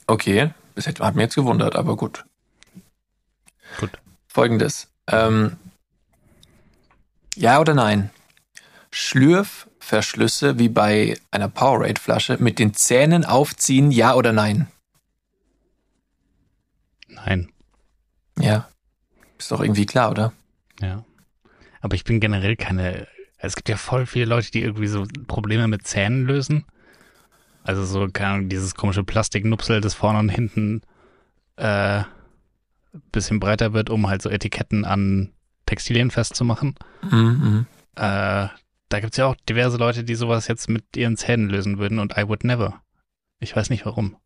Okay, das hat mich jetzt gewundert, aber gut. Gut. Folgendes. Ähm, ja oder nein? Schlürfverschlüsse wie bei einer Powerade-Flasche mit den Zähnen aufziehen, ja oder nein? Nein. Ja. Ist doch irgendwie klar, oder? Ja. Aber ich bin generell keine es gibt ja voll viele Leute, die irgendwie so Probleme mit Zähnen lösen. Also so, keine Ahnung, dieses komische Plastiknupsel, das vorne und hinten äh, bisschen breiter wird, um halt so Etiketten an Textilien festzumachen. Mhm. Äh, da gibt's ja auch diverse Leute, die sowas jetzt mit ihren Zähnen lösen würden und I would never. Ich weiß nicht warum.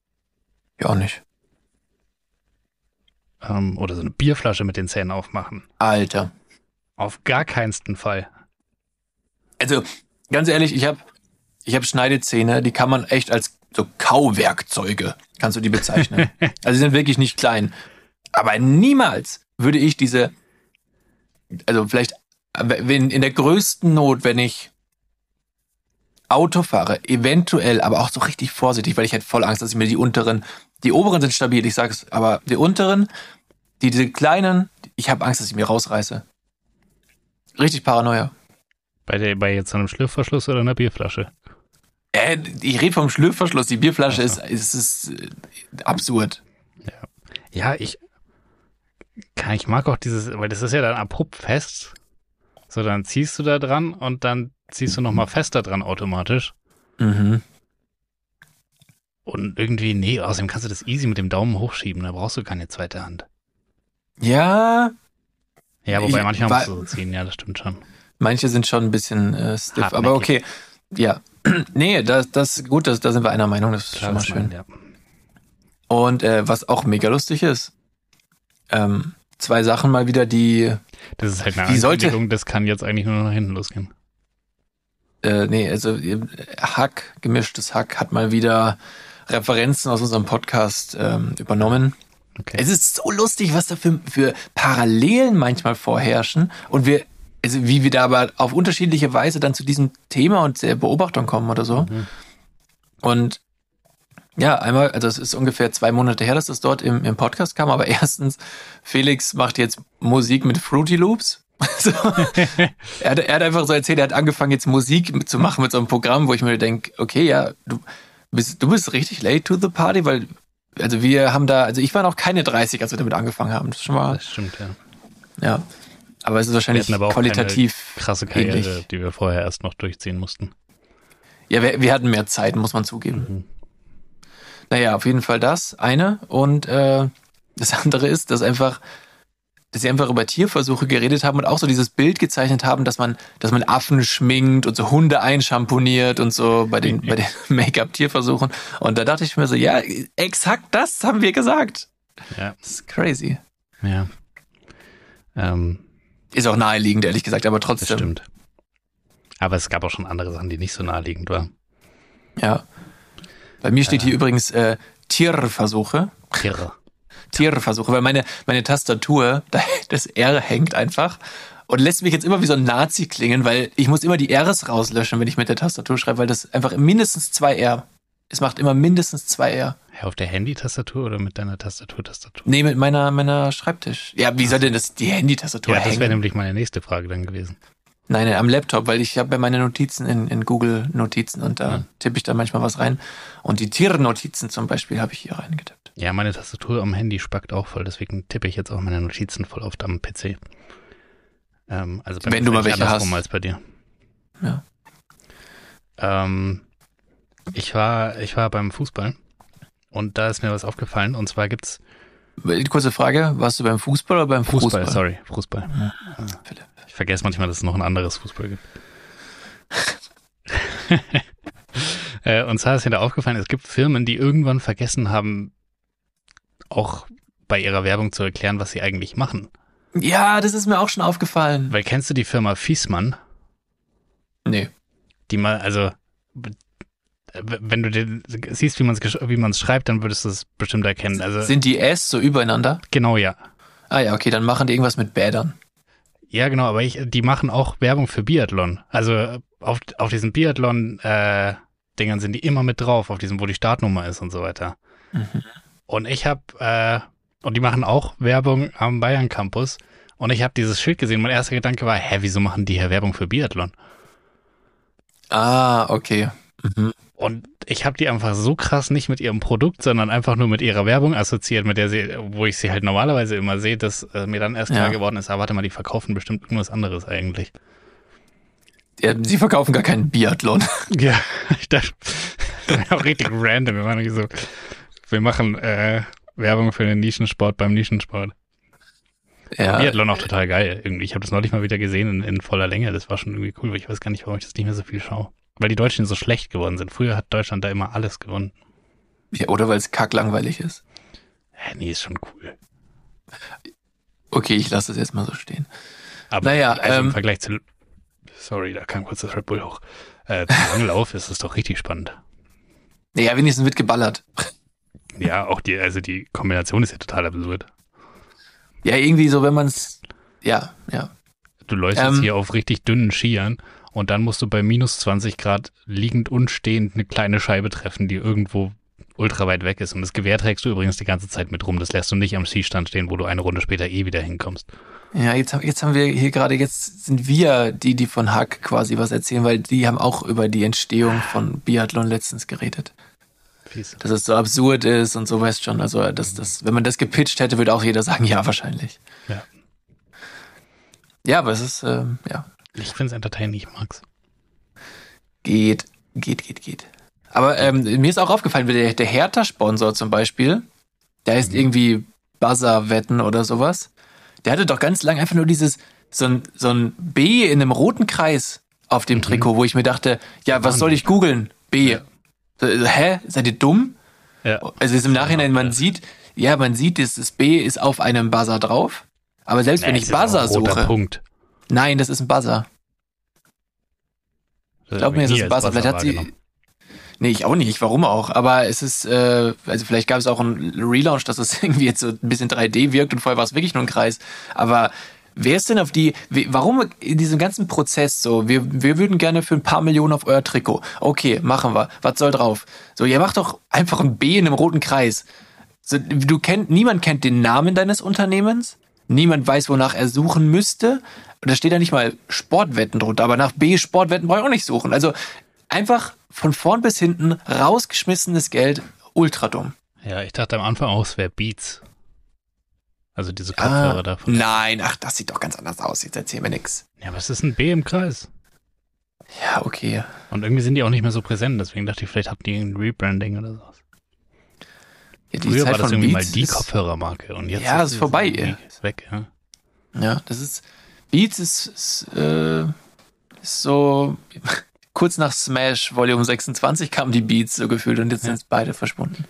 Ja, auch nicht. Ähm, oder so eine Bierflasche mit den Zähnen aufmachen. Alter. Auf gar keinsten Fall also ganz ehrlich, ich habe ich hab Schneidezähne, die kann man echt als so Kauwerkzeuge, kannst du die bezeichnen. also sie sind wirklich nicht klein. Aber niemals würde ich diese, also vielleicht wenn in der größten Not, wenn ich Auto fahre, eventuell, aber auch so richtig vorsichtig, weil ich hätte voll Angst, dass ich mir die unteren, die oberen sind stabil, ich sag's, aber die unteren, die diese kleinen, ich habe Angst, dass ich mir rausreiße. Richtig Paranoia. Bei, der, bei jetzt einem Schlürfverschluss oder einer Bierflasche? Äh, ich rede vom Schlürfverschluss. Die Bierflasche ist, ist, ist äh, absurd. Ja. ja, ich ich mag auch dieses, weil das ist ja dann abrupt fest. So, dann ziehst du da dran und dann ziehst du nochmal fester dran automatisch. Mhm. Und irgendwie, nee, außerdem kannst du das easy mit dem Daumen hochschieben, da brauchst du keine zweite Hand. Ja. Ja, wobei Ich- wa- musst du so ziehen, ja, das stimmt schon. Manche sind schon ein bisschen äh, stiff, Hartnäckig. aber okay. Ja. nee, das, das gut, das, da sind wir einer Meinung, das ist schon mal schön. mein, ja. Und äh, was auch mega lustig ist, ähm, zwei Sachen mal wieder, die, Das ist halt eine Die sollte- Ankündigung, das kann jetzt eigentlich nur nach hinten losgehen. äh, nee, also äh, Hack, gemischtes Hack, hat mal wieder Referenzen aus unserem Podcast ähm, übernommen. Okay. Es ist so lustig, was da für, für Parallelen manchmal vorherrschen und wir, also wie wir da aber auf unterschiedliche Weise dann zu diesem Thema und der Beobachtung kommen oder so. Mhm. Und ja, einmal, also es ist ungefähr zwei Monate her, dass das dort im, im Podcast kam, aber erstens, Felix macht jetzt Musik mit Fruity Loops. So. er, hat, er hat einfach so erzählt, er hat angefangen jetzt Musik mit- zu machen mit so einem Programm, wo ich mir denke, okay, ja, du bist, du bist richtig late to the party, weil, also wir haben da, also ich war noch keine 30, als wir damit angefangen haben. Das ist schon mal, Das stimmt, ja. ja. Aber es ist Wir wahrscheinlich hatten aber auch qualitativ krasse Karriere, ähnlich. die wir vorher erst noch durchziehen mussten. Ja, wir, wir hatten mehr Zeit, muss man zugeben. Mhm. Naja, auf jeden Fall das eine. Und äh, das andere ist, dass einfach, dass sie einfach über Tierversuche geredet haben und auch so dieses Bild gezeichnet haben, dass man, dass man Affen schminkt und so Hunde einschamponiert und so bei den, bei den Make-up-Tierversuchen. Und da dachte ich mir so, ja, exakt das haben wir gesagt. Ja, Das ist crazy. ja. Ähm, Ist auch naheliegend, ehrlich gesagt, aber das trotzdem. stimmt. Aber es gab auch schon andere Sachen, die nicht so naheliegend waren. Ja. Bei mir steht hier übrigens äh, Tierversuche. Irre. Tierversuche, weil meine, meine Tastatur, da- das R hängt einfach und lässt mich jetzt immer wie so ein Nazi klingen, weil ich muss immer die Rs rauslöschen, wenn ich mit der Tastatur schreibe, weil das einfach mindestens zwei R. Es macht immer mindestens zwei R. Ja, auf der Handy-Tastatur oder mit deiner Tastatur-Tastatur? Nee, mit meiner, meiner Schreibtisch. Ja, wie soll denn das die Handy-Tastatur Ja, das wäre nämlich meine nächste Frage dann gewesen. Nein, am Laptop, weil ich habe ja meine Notizen in, in Google Notizen und da Ja. tippe ich da manchmal was rein. Und die Tiernotizen zum Beispiel habe ich hier reingetippt. Ja, meine Tastatur am Handy spackt auch voll, deswegen tippe ich jetzt auch meine Notizen voll oft am PC. Ähm, also bei Wenn du mal welche hast. als bei dir. Ja. Ähm, ich war, ich war beim Fußball und da ist mir was aufgefallen und zwar gibt's Kurze Frage, warst du beim Fußball oder beim Fußball, Fußball? sorry, Fußball. Philipp. Ich vergesse manchmal, dass es noch ein anderes Fußball gibt. Äh, und zwar ist mir da aufgefallen, es gibt Firmen, die irgendwann vergessen haben, auch bei ihrer Werbung zu erklären, was sie eigentlich machen. Ja, das ist mir auch schon aufgefallen. Weil kennst du die Firma Fiesmann? Nee. Die mal, also wenn du den, siehst, wie man es wie man's schreibt, dann würdest du es bestimmt erkennen. Also Sind die S so übereinander? genau ja. Ah ja, okay, dann machen die irgendwas mit Bädern. Ja, genau, aber ich, die machen auch Werbung für Biathlon. Also auf, auf diesen Biathlon-Dingern sind die immer mit drauf, auf diesem, wo die Startnummer ist und so weiter. Mhm. Und ich habe, äh, und die machen auch Werbung am Bayern Campus. Und ich habe dieses Schild gesehen. Mein erster Gedanke war, hä, wieso machen die hier Werbung für Biathlon? Ah, okay. Mhm. Und ich habe die einfach so krass nicht mit ihrem Produkt, sondern einfach nur mit ihrer Werbung assoziiert, mit der sie, wo ich sie halt normalerweise immer sehe, dass äh, mir dann erst klar Ja. geworden ist, ah, warte mal, die verkaufen bestimmt irgendwas anderes eigentlich. Ja, sie verkaufen gar keinen Biathlon. Ja, ich dachte, das auch richtig random. Wir waren so, wir machen äh, Werbung für den Nischensport beim Nischensport. Ja, Biathlon auch total geil. Irgendwie, ich habe das neulich mal wieder gesehen in, in voller Länge. Das war schon irgendwie cool, weil ich weiß gar nicht, warum ich das nicht mehr so viel schaue. Weil die Deutschen so schlecht geworden sind. Früher hat Deutschland da immer alles gewonnen. ja oder weil es kacklangweilig ist. Hä, nee, ist schon cool. Okay, ich lasse es jetzt mal so stehen. Aber Naja, also im ähm, Vergleich zu, sorry, da kam kurz das Red Bull hoch. Äh, zum Langlauf ist es doch richtig spannend. Naja, wenigstens wird geballert. Ja, auch die, also die Kombination ist ja total absurd. Ja, irgendwie so, wenn man es. Ja, ja. Du läufst Ähm. jetzt hier auf richtig dünnen Skiern und dann musst du bei minus 20 Grad liegend und stehend eine kleine Scheibe treffen, die irgendwo ultra weit weg ist. Und das Gewehr trägst du übrigens die ganze Zeit mit rum. Das lässt du nicht am Skistand stehen, wo du eine Runde später eh wieder hinkommst. Ja, jetzt, haben- jetzt haben wir hier gerade, jetzt sind wir die, die von Hack quasi was erzählen, weil die haben auch über die Entstehung von Biathlon letztens geredet. Fies. Dass es so absurd ist und so, weißt schon. Also, dass das, wenn man das gepitcht hätte, würde auch jeder sagen, ja, wahrscheinlich. Ja. Ja, aber es ist, ähm, ja, Ich find's entertaining, ich mag's. geht, geht, geht, geht. Aber ähm, mir ist auch aufgefallen, wie der, der Hertha-Sponsor zum Beispiel, der heißt irgendwie Buzzer-Wetten oder sowas. Der hatte doch ganz lang einfach nur dieses, so ein, so ein B in einem roten Kreis auf dem Trikot, wo ich mir dachte, ja, was soll ich googeln? B. So, so, hä? Seid ihr dumm? Ja. Also jetzt im Nachhinein, man sieht, ja, man sieht, das, B ist auf einem Buzzer drauf. Aber selbst wenn Nee, ich es ist auch Buzzer suche, Punkt. Nein, das ist ein Buzzer. Ich Glaub mir, es ist ein Buzzer. Vielleicht hat sie. Nee, ich auch nicht. Warum auch? Aber es ist, äh, also vielleicht gab es auch einen Relaunch, dass es irgendwie jetzt so ein bisschen 3D wirkt und vorher war es wirklich nur ein Kreis. Aber wer ist denn auf die, warum in diesem ganzen Prozess so, wir, wir würden gerne für ein paar Millionen auf euer Trikot. Okay, machen wir. Was soll drauf? So, ihr macht doch einfach ein B in einem roten Kreis. So, du kennt, niemand kennt den Namen deines Unternehmens. Niemand weiß, wonach er suchen müsste. Und da steht ja nicht mal Sportwetten drunter, aber nach B Sportwetten brauche ich auch nicht suchen. Also einfach von vorn bis hinten rausgeschmissenes Geld, ultra dumm. Ja, ich dachte am Anfang auch, es wäre Beats. Also diese Kopfhörer Ah, davon. nein, ach, das sieht doch ganz anders aus. Jetzt erzähl mir nix. Ja, was ist ein B im Kreis? Ja, okay. Und irgendwie sind die auch nicht mehr so präsent, deswegen dachte ich, vielleicht habt ihr ein Rebranding oder sowas. Ja, Früher Zeit war das irgendwie Beats mal die ist- Kopfhörermarke und jetzt Ja, ist es vorbei. Ist weg, ja. Ja, das ist. Beats ist, ist, äh, ist so. Kurz nach Smash Volume 26 kamen die Beats so gefühlt und jetzt Ja. sind beide verschwunden.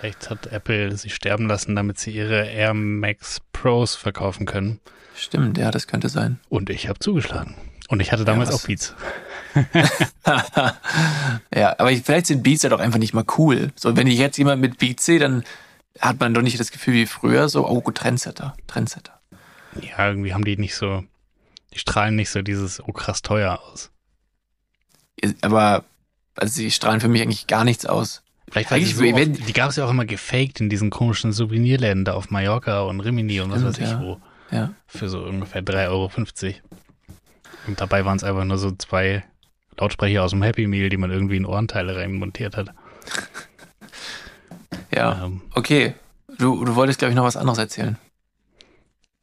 Vielleicht hat Apple sie sterben lassen, damit sie ihre Air Max Pros verkaufen können. Stimmt, ja, das könnte sein. Und ich habe zugeschlagen. Und ich hatte damals was- auch Beats. ja, aber ich- vielleicht sind Beats ja doch einfach nicht mal cool. So, wenn ich jetzt jemand mit Beats sehe, dann hat man doch nicht das Gefühl wie früher, so, oh gut, Trendsetter, Trendsetter. Ja, irgendwie haben die nicht so, die strahlen nicht so dieses, oh krass teuer aus. Aber, also sie strahlen für mich eigentlich gar nichts aus. Vielleicht die, so oft, die gab es ja auch immer gefaked in diesen komischen Souvenirläden da auf Mallorca und Rimini und was Stimmt, weiß ich ja. wo. Ja. Für so ungefähr 3,50 Euro. Und dabei waren es einfach nur so zwei Lautsprecher aus dem Happy Meal, die man irgendwie in Ohrenteile reinmontiert hat. Ja. Ähm, Okay. Du, du wolltest, glaube ich, noch was anderes erzählen.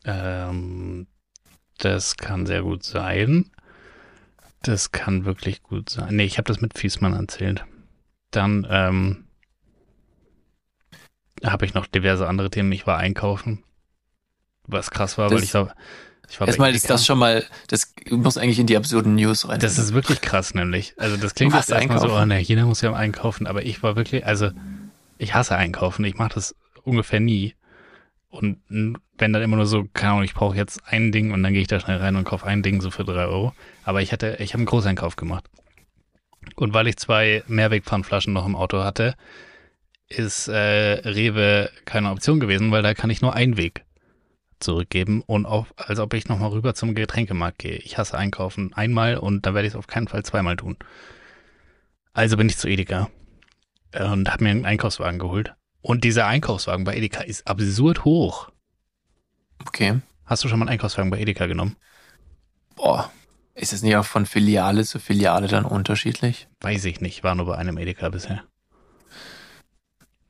ähm, das kann sehr gut sein. Das kann wirklich gut sein. Nee, ich habe das mit Fiesmann erzählt. Dann ähm, habe ich noch diverse andere Themen. Ich war einkaufen. Was krass war, weil Das- ich war, ich bei Erstmal ist das schon mal, das muss eigentlich in die absurden News rein. Das ist wirklich krass, nämlich. Also das klingt jetzt erstmal so, oh ne, jeder muss ja am einkaufen, aber ich war wirklich, also ich hasse einkaufen. Ich mache das ungefähr nie. Und wenn dann immer nur so, keine Ahnung, ich brauche jetzt ein Ding und dann gehe ich da schnell rein und kaufe ein Ding so für drei Euro. Aber ich hatte, ich habe einen Großeinkauf gemacht. Und weil ich zwei Mehrwegpfandflaschen noch im Auto hatte, ist äh, Rewe keine Option gewesen, weil da kann ich nur Einweg zurückgeben und auch, als ob ich nochmal rüber zum Getränkemarkt gehe. Ich hasse einkaufen einmal und dann werde ich es auf keinen Fall zweimal tun. Also bin ich zu Edeka und habe mir einen Einkaufswagen geholt. Und dieser Einkaufswagen bei Edeka ist absurd hoch. okay. Hast du schon mal einen Einkaufswagen bei Edeka genommen? Boah. Ist es nicht auch von Filiale zu Filiale dann unterschiedlich? Weiß ich nicht, war nur bei einem Edeka bisher.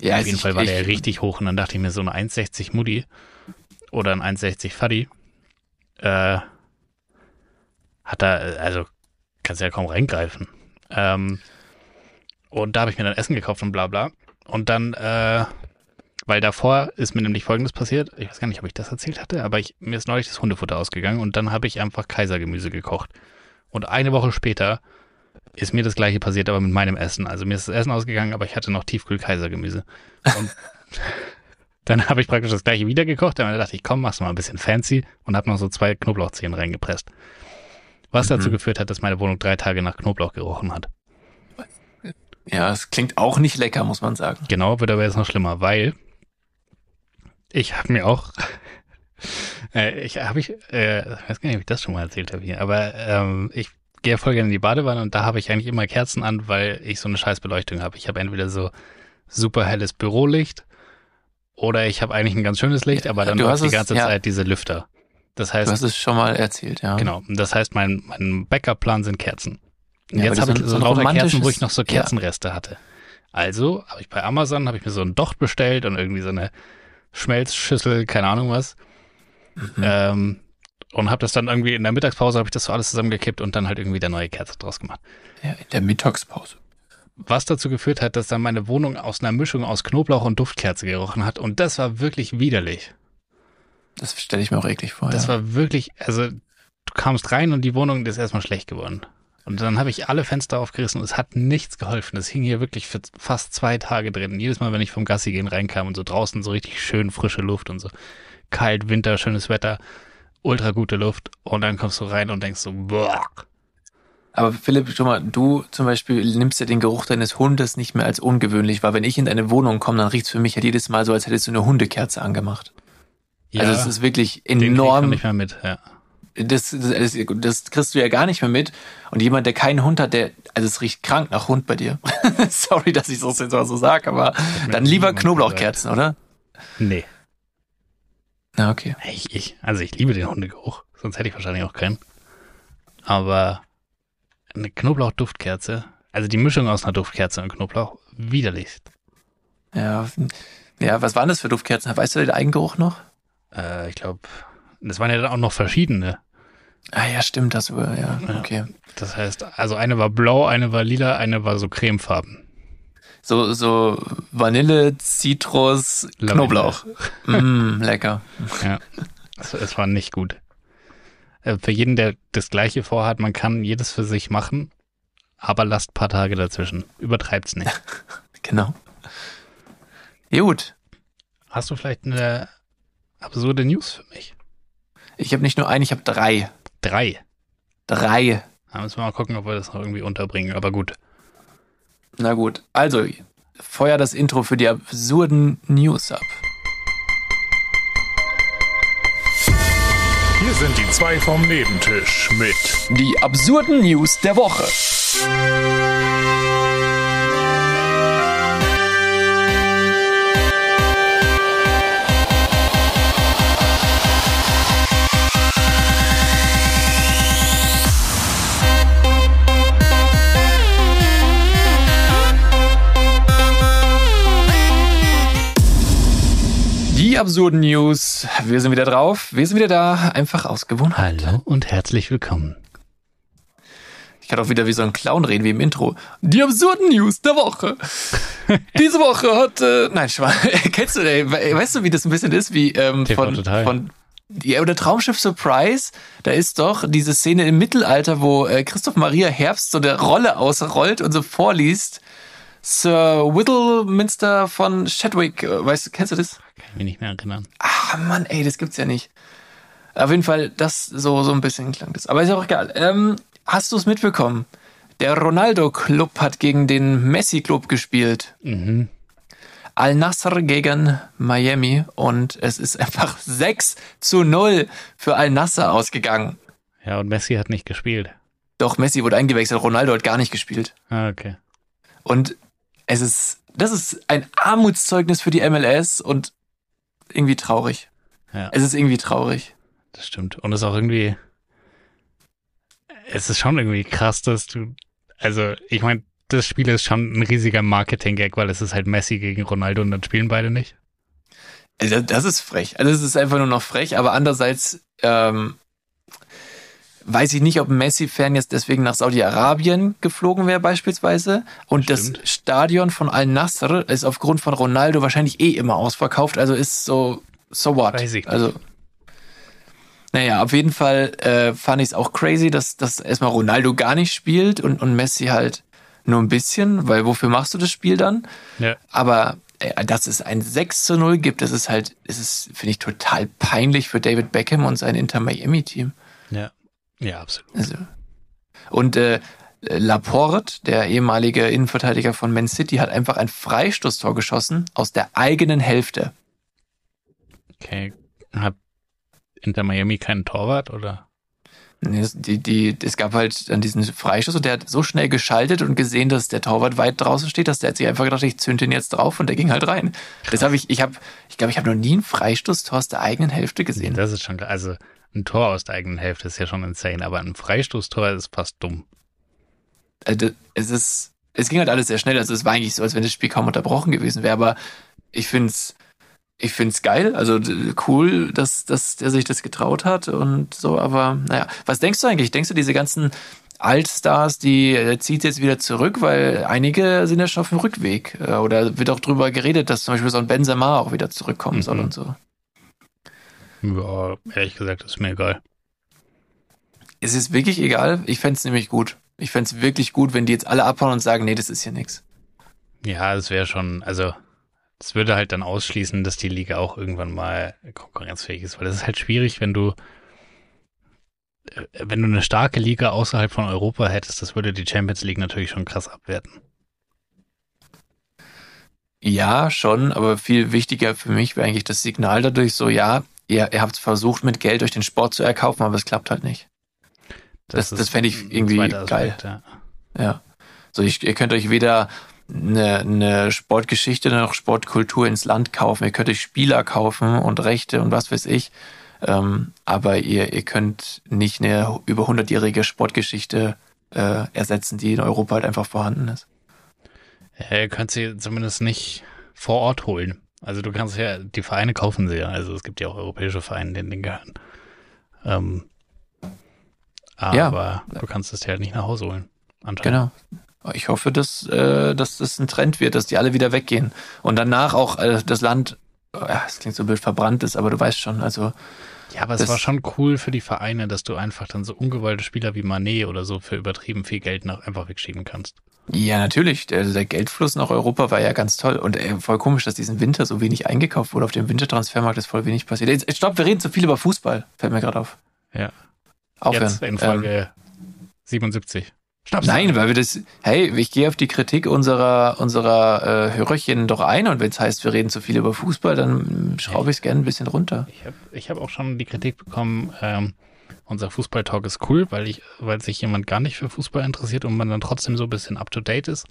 Ja, Auf also jeden Fall war ich, der richtig hoch und dann dachte ich mir, so eine 1,60 Mutti oder ein 1,60 Faddy, äh, hat da, also kannst ja kaum reingreifen. Ähm, und da habe ich mir dann Essen gekauft und bla bla. Und dann, äh, weil davor ist mir nämlich Folgendes passiert, ich weiß gar nicht, ob ich das erzählt hatte, aber ich, mir ist neulich das Hundefutter ausgegangen und dann habe ich einfach Kaisergemüse gekocht. Und eine Woche später ist mir das gleiche passiert, aber mit meinem Essen. Also mir ist das Essen ausgegangen, aber ich hatte noch Tiefkühl-Kaisergemüse. Und dann habe ich praktisch das gleiche wieder gekocht. Dann dachte ich, komm, mach's mal ein bisschen fancy und habe noch so zwei Knoblauchzehen reingepresst. Was dazu Mhm. geführt hat, dass meine Wohnung drei Tage nach Knoblauch gerochen hat. ja, es klingt auch nicht lecker, muss man sagen. Genau, wird aber jetzt noch schlimmer, weil ich habe mir auch Äh, ich habe ich, äh, weiß gar nicht, ob ich das schon mal erzählt habe hier, aber ähm, ich gehe voll gerne in die Badewanne und da habe ich eigentlich immer Kerzen an, weil ich so eine scheiß Beleuchtung habe. Ich habe entweder so super helles Bürolicht oder ich habe eigentlich ein ganz schönes Licht, aber dann Du läuft die es- ganze ja. Zeit diese Lüfter. Das Du heißt, hast es schon mal erzählt, ja. genau, das heißt, mein, mein Backup-Plan sind Kerzen. Und Ja, jetzt habe ich so so ein lauter Kerzen, wo ich noch so ja. Kerzenreste hatte. Also habe ich bei Amazon habe ich mir so einen Docht bestellt und irgendwie so eine Schmelzschüssel, keine Ahnung was. Mhm. Ähm, und habe das dann irgendwie in der Mittagspause habe ich das so alles zusammengekippt und dann halt irgendwie der neue Kerze draus gemacht. Ja, in der Mittagspause. Was dazu geführt hat, dass dann meine Wohnung aus einer Mischung aus Knoblauch und Duftkerze gerochen hat und das war wirklich widerlich. Das stelle ich mir auch eklig vor. Das ja. war wirklich, also du kamst rein und die Wohnung ist erstmal schlecht geworden. Und dann habe ich alle Fenster aufgerissen und es hat nichts geholfen. Es hing hier wirklich für fast zwei Tage drin. Jedes Mal, wenn ich vom Gassi gehen reinkam und so draußen so richtig schön frische Luft und so kalt, Winter, schönes Wetter, ultra gute Luft. Und dann kommst du rein und denkst so, boah. Aber Philipp, schon mal, du zum Beispiel nimmst ja den Geruch deines Hundes nicht mehr als ungewöhnlich, weil wenn ich in deine Wohnung komme, dann riecht's für mich halt jedes Mal so, als hättest du eine Hundekerze angemacht. also es ist wirklich den enorm. nicht mehr mit, ja. Das, das, das kriegst du ja gar nicht mehr mit. Und jemand, der keinen Hund hat, der, also es riecht krank nach Hund bei dir. Sorry, dass ich das jetzt mal so sag, aber dann lieber Knoblauchkerzen, oder? Nee. Na, okay. Ich, ich, also ich liebe den Hundegeruch, sonst hätte ich wahrscheinlich auch keinen. Aber eine Knoblauch-Duftkerze, also die Mischung aus einer Duftkerze und Knoblauch, widerlichst. Ja, ja, was waren das für Duftkerzen? Weißt du den Eigengeruch noch? Äh, ich glaube, das waren ja dann auch noch verschiedene. Ah ja, stimmt, das über, ja, Ja. okay. Das heißt, also eine war blau, eine war lila, eine war so cremefarben. So, so Vanille, Zitrus. Knoblauch. mm, lecker. Ja, es, es war nicht gut. Äh, für jeden, der das Gleiche vorhat, man kann jedes für sich machen, aber lasst paar Tage dazwischen. Übertreibt's nicht. Genau. Gut. Hast du vielleicht eine absurde News für mich? Ich habe nicht nur einen, ich habe drei. Drei. Drei. Da müssen wir mal gucken, ob wir das noch irgendwie unterbringen. Aber gut. Na gut. Also, feuer das Intro für die absurden News ab. Hier sind die zwei vom Nebentisch mit Die absurden News der Woche. Absurden News. Wir sind wieder drauf. Wir sind wieder da. Einfach aus Gewohnheit. Hallo und herzlich willkommen. Ich kann auch wieder wie so ein Clown reden, wie im Intro. Die absurden News der Woche. Diese Woche hat, äh, nein, Schwan, kennst du, ey, we- weißt du, wie das ein bisschen ist, wie ähm, von, Total. von ja, oder Traumschiff Surprise, da ist doch diese Szene im Mittelalter, wo äh, Christoph Maria Herbst so eine Rolle ausrollt und so vorliest. Sir Whittleminster von Chadwick, äh, weißt du, kennst du das? Kann ich mich nicht mehr erinnern. Ah, Mann, ey, das gibt's ja nicht. Auf jeden Fall, das so, so ein bisschen klang das. Aber ist ja auch egal. Ähm, hast du es mitbekommen? Der Ronaldo-Club hat gegen den Messi-Club gespielt. Mhm. Al-Nasser gegen Miami und es ist einfach 6 zu 0 für Al-Nasser ausgegangen. Ja, und Messi hat nicht gespielt. Doch, Messi wurde eingewechselt, Ronaldo hat gar nicht gespielt. Ah, okay. Und es ist, das ist ein Armutszeugnis für die MLS und irgendwie traurig. Ja. Es ist irgendwie traurig. Das stimmt. Und es ist auch irgendwie. Es ist schon irgendwie krass, dass du. Also, ich meine, das Spiel ist schon ein riesiger Marketing-Gag, weil es ist halt Messi gegen Ronaldo und dann spielen beide nicht. Also das ist frech. Also es ist einfach nur noch frech, aber andererseits ähm, weiß ich nicht, ob ein Messi-Fan jetzt deswegen nach Saudi-Arabien geflogen wäre beispielsweise. Und das Stimmt. Stadion von Al-Nasr ist aufgrund von Ronaldo wahrscheinlich eh immer ausverkauft. Also ist so, so what? Weiß ich nicht. Also naja, auf jeden Fall äh, fand ich es auch crazy, dass, dass erstmal Ronaldo gar nicht spielt und, und Messi halt nur ein bisschen, weil wofür machst du das Spiel dann? Ja. Aber äh, dass es ein 6 zu 0 gibt, das ist halt, das ist, finde ich, total peinlich für David Beckham und sein Inter Miami-Team. Ja. Ja, absolut. Also. Und äh, Laporte, der ehemalige Innenverteidiger von Man City, hat einfach ein Freistoßtor geschossen aus der eigenen Hälfte. Okay. Hab, Inter Miami keinen Torwart oder? Nee, es- die, die, es gab halt dann diesen Freistoß und der hat so schnell geschaltet und gesehen, dass der Torwart weit draußen steht, dass der hat sich einfach gedacht, ich zünd den jetzt drauf und der ging halt rein. Das habe ich, ich habe, ich glaube, ich habe noch nie einen Freistoßtor aus der eigenen Hälfte gesehen. Das ist schon, klar. also ein Tor aus der eigenen Hälfte ist ja schon insane, aber ein Freistoßtor ist fast dumm. Also, es ist, es ging halt alles sehr schnell. Also es war eigentlich so, als wenn das Spiel kaum unterbrochen gewesen wäre. Aber ich find's, ich find's geil. Also cool, dass, dass der sich das getraut hat und so. Aber naja, was denkst du eigentlich? Denkst du, diese ganzen Altstars, die äh, zieht jetzt wieder zurück, weil einige sind ja schon auf dem Rückweg. Äh, Oder wird auch drüber geredet, dass zum Beispiel so ein Benzema auch wieder zurückkommen soll Mhm. und so. Ja, ehrlich gesagt, ist mir egal. Es ist wirklich egal. Ich fänd's nämlich gut. Ich fänd's wirklich gut, wenn die jetzt alle abhauen und sagen, nee, das ist hier nix. Ja, es wäre schon, also es würde halt dann ausschließen, dass die Liga auch irgendwann mal konkurrenzfähig ist, weil es ist halt schwierig, wenn du äh, wenn du eine starke Liga außerhalb von Europa hättest, das würde die Champions League natürlich schon krass abwerten. Ja, schon, aber viel wichtiger für mich wäre eigentlich das Signal dadurch so, ja, ihr, ihr habt versucht, mit Geld durch den Sport zu erkaufen, aber es klappt halt nicht. Das- das fänd ich ein irgendwie zweiter geil. Aspekt, Ja. Ja. So, ich, ihr könnt euch weder eine, eine Sportgeschichte noch Sportkultur ins Land kaufen. Ihr könnt euch Spieler kaufen und Rechte und was weiß ich. Ähm, aber ihr, ihr könnt nicht eine über 100-jährige Sportgeschichte äh, ersetzen, die in Europa halt einfach vorhanden ist. Ja, ihr könnt sie zumindest nicht vor Ort holen. Also du kannst ja, die Vereine kaufen sie ja. Also es gibt ja auch europäische Vereine, denen den gehören. Ähm, aber Ja. du kannst es dir halt nicht nach Hause holen. Anscheinend. Genau. Ich hoffe, dass, äh, dass das ein Trend wird, dass die alle wieder weggehen. Und danach auch äh, das Land, ja, es klingt so blöd, verbrannt ist, aber du weißt schon, also Ja, aber es war schon cool für die Vereine, dass du einfach dann so ungewollte Spieler wie Manet oder so für übertrieben viel Geld nach einfach wegschieben kannst. Ja, natürlich. Der, der Geldfluss nach Europa war ja ganz toll. Und äh, voll komisch, dass diesen Winter so wenig eingekauft wurde. Auf dem Wintertransfermarkt ist voll wenig passiert. Jetzt, stopp, wir reden zu viel über Fußball. Fällt mir gerade auf. Ja. Aufhören. Jetzt in Ähm, Folge 77. Schnaps. nein, weil wir das. Hey, ich gehe auf die Kritik unserer, unserer äh, Hörerchen doch ein. Und wenn es heißt, wir reden zu viel über Fußball, dann schraube ich es gerne ein bisschen runter. Ich habe ich hab auch schon die Kritik bekommen, ähm, unser Fußball-Talk ist cool, weil ich, weil sich jemand gar nicht für Fußball interessiert und man dann trotzdem so ein bisschen up to date ist.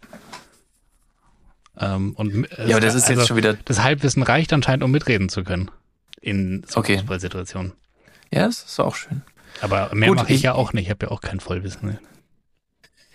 Ähm, und Ja, aber das ist also, jetzt schon wieder. Das Halbwissen reicht anscheinend, um mitreden zu können. In so Okay. Fußballsituationen. Ja, das ist auch schön. Aber mehr mache ich, ich- ja auch nicht. Ich habe ja auch kein Vollwissen.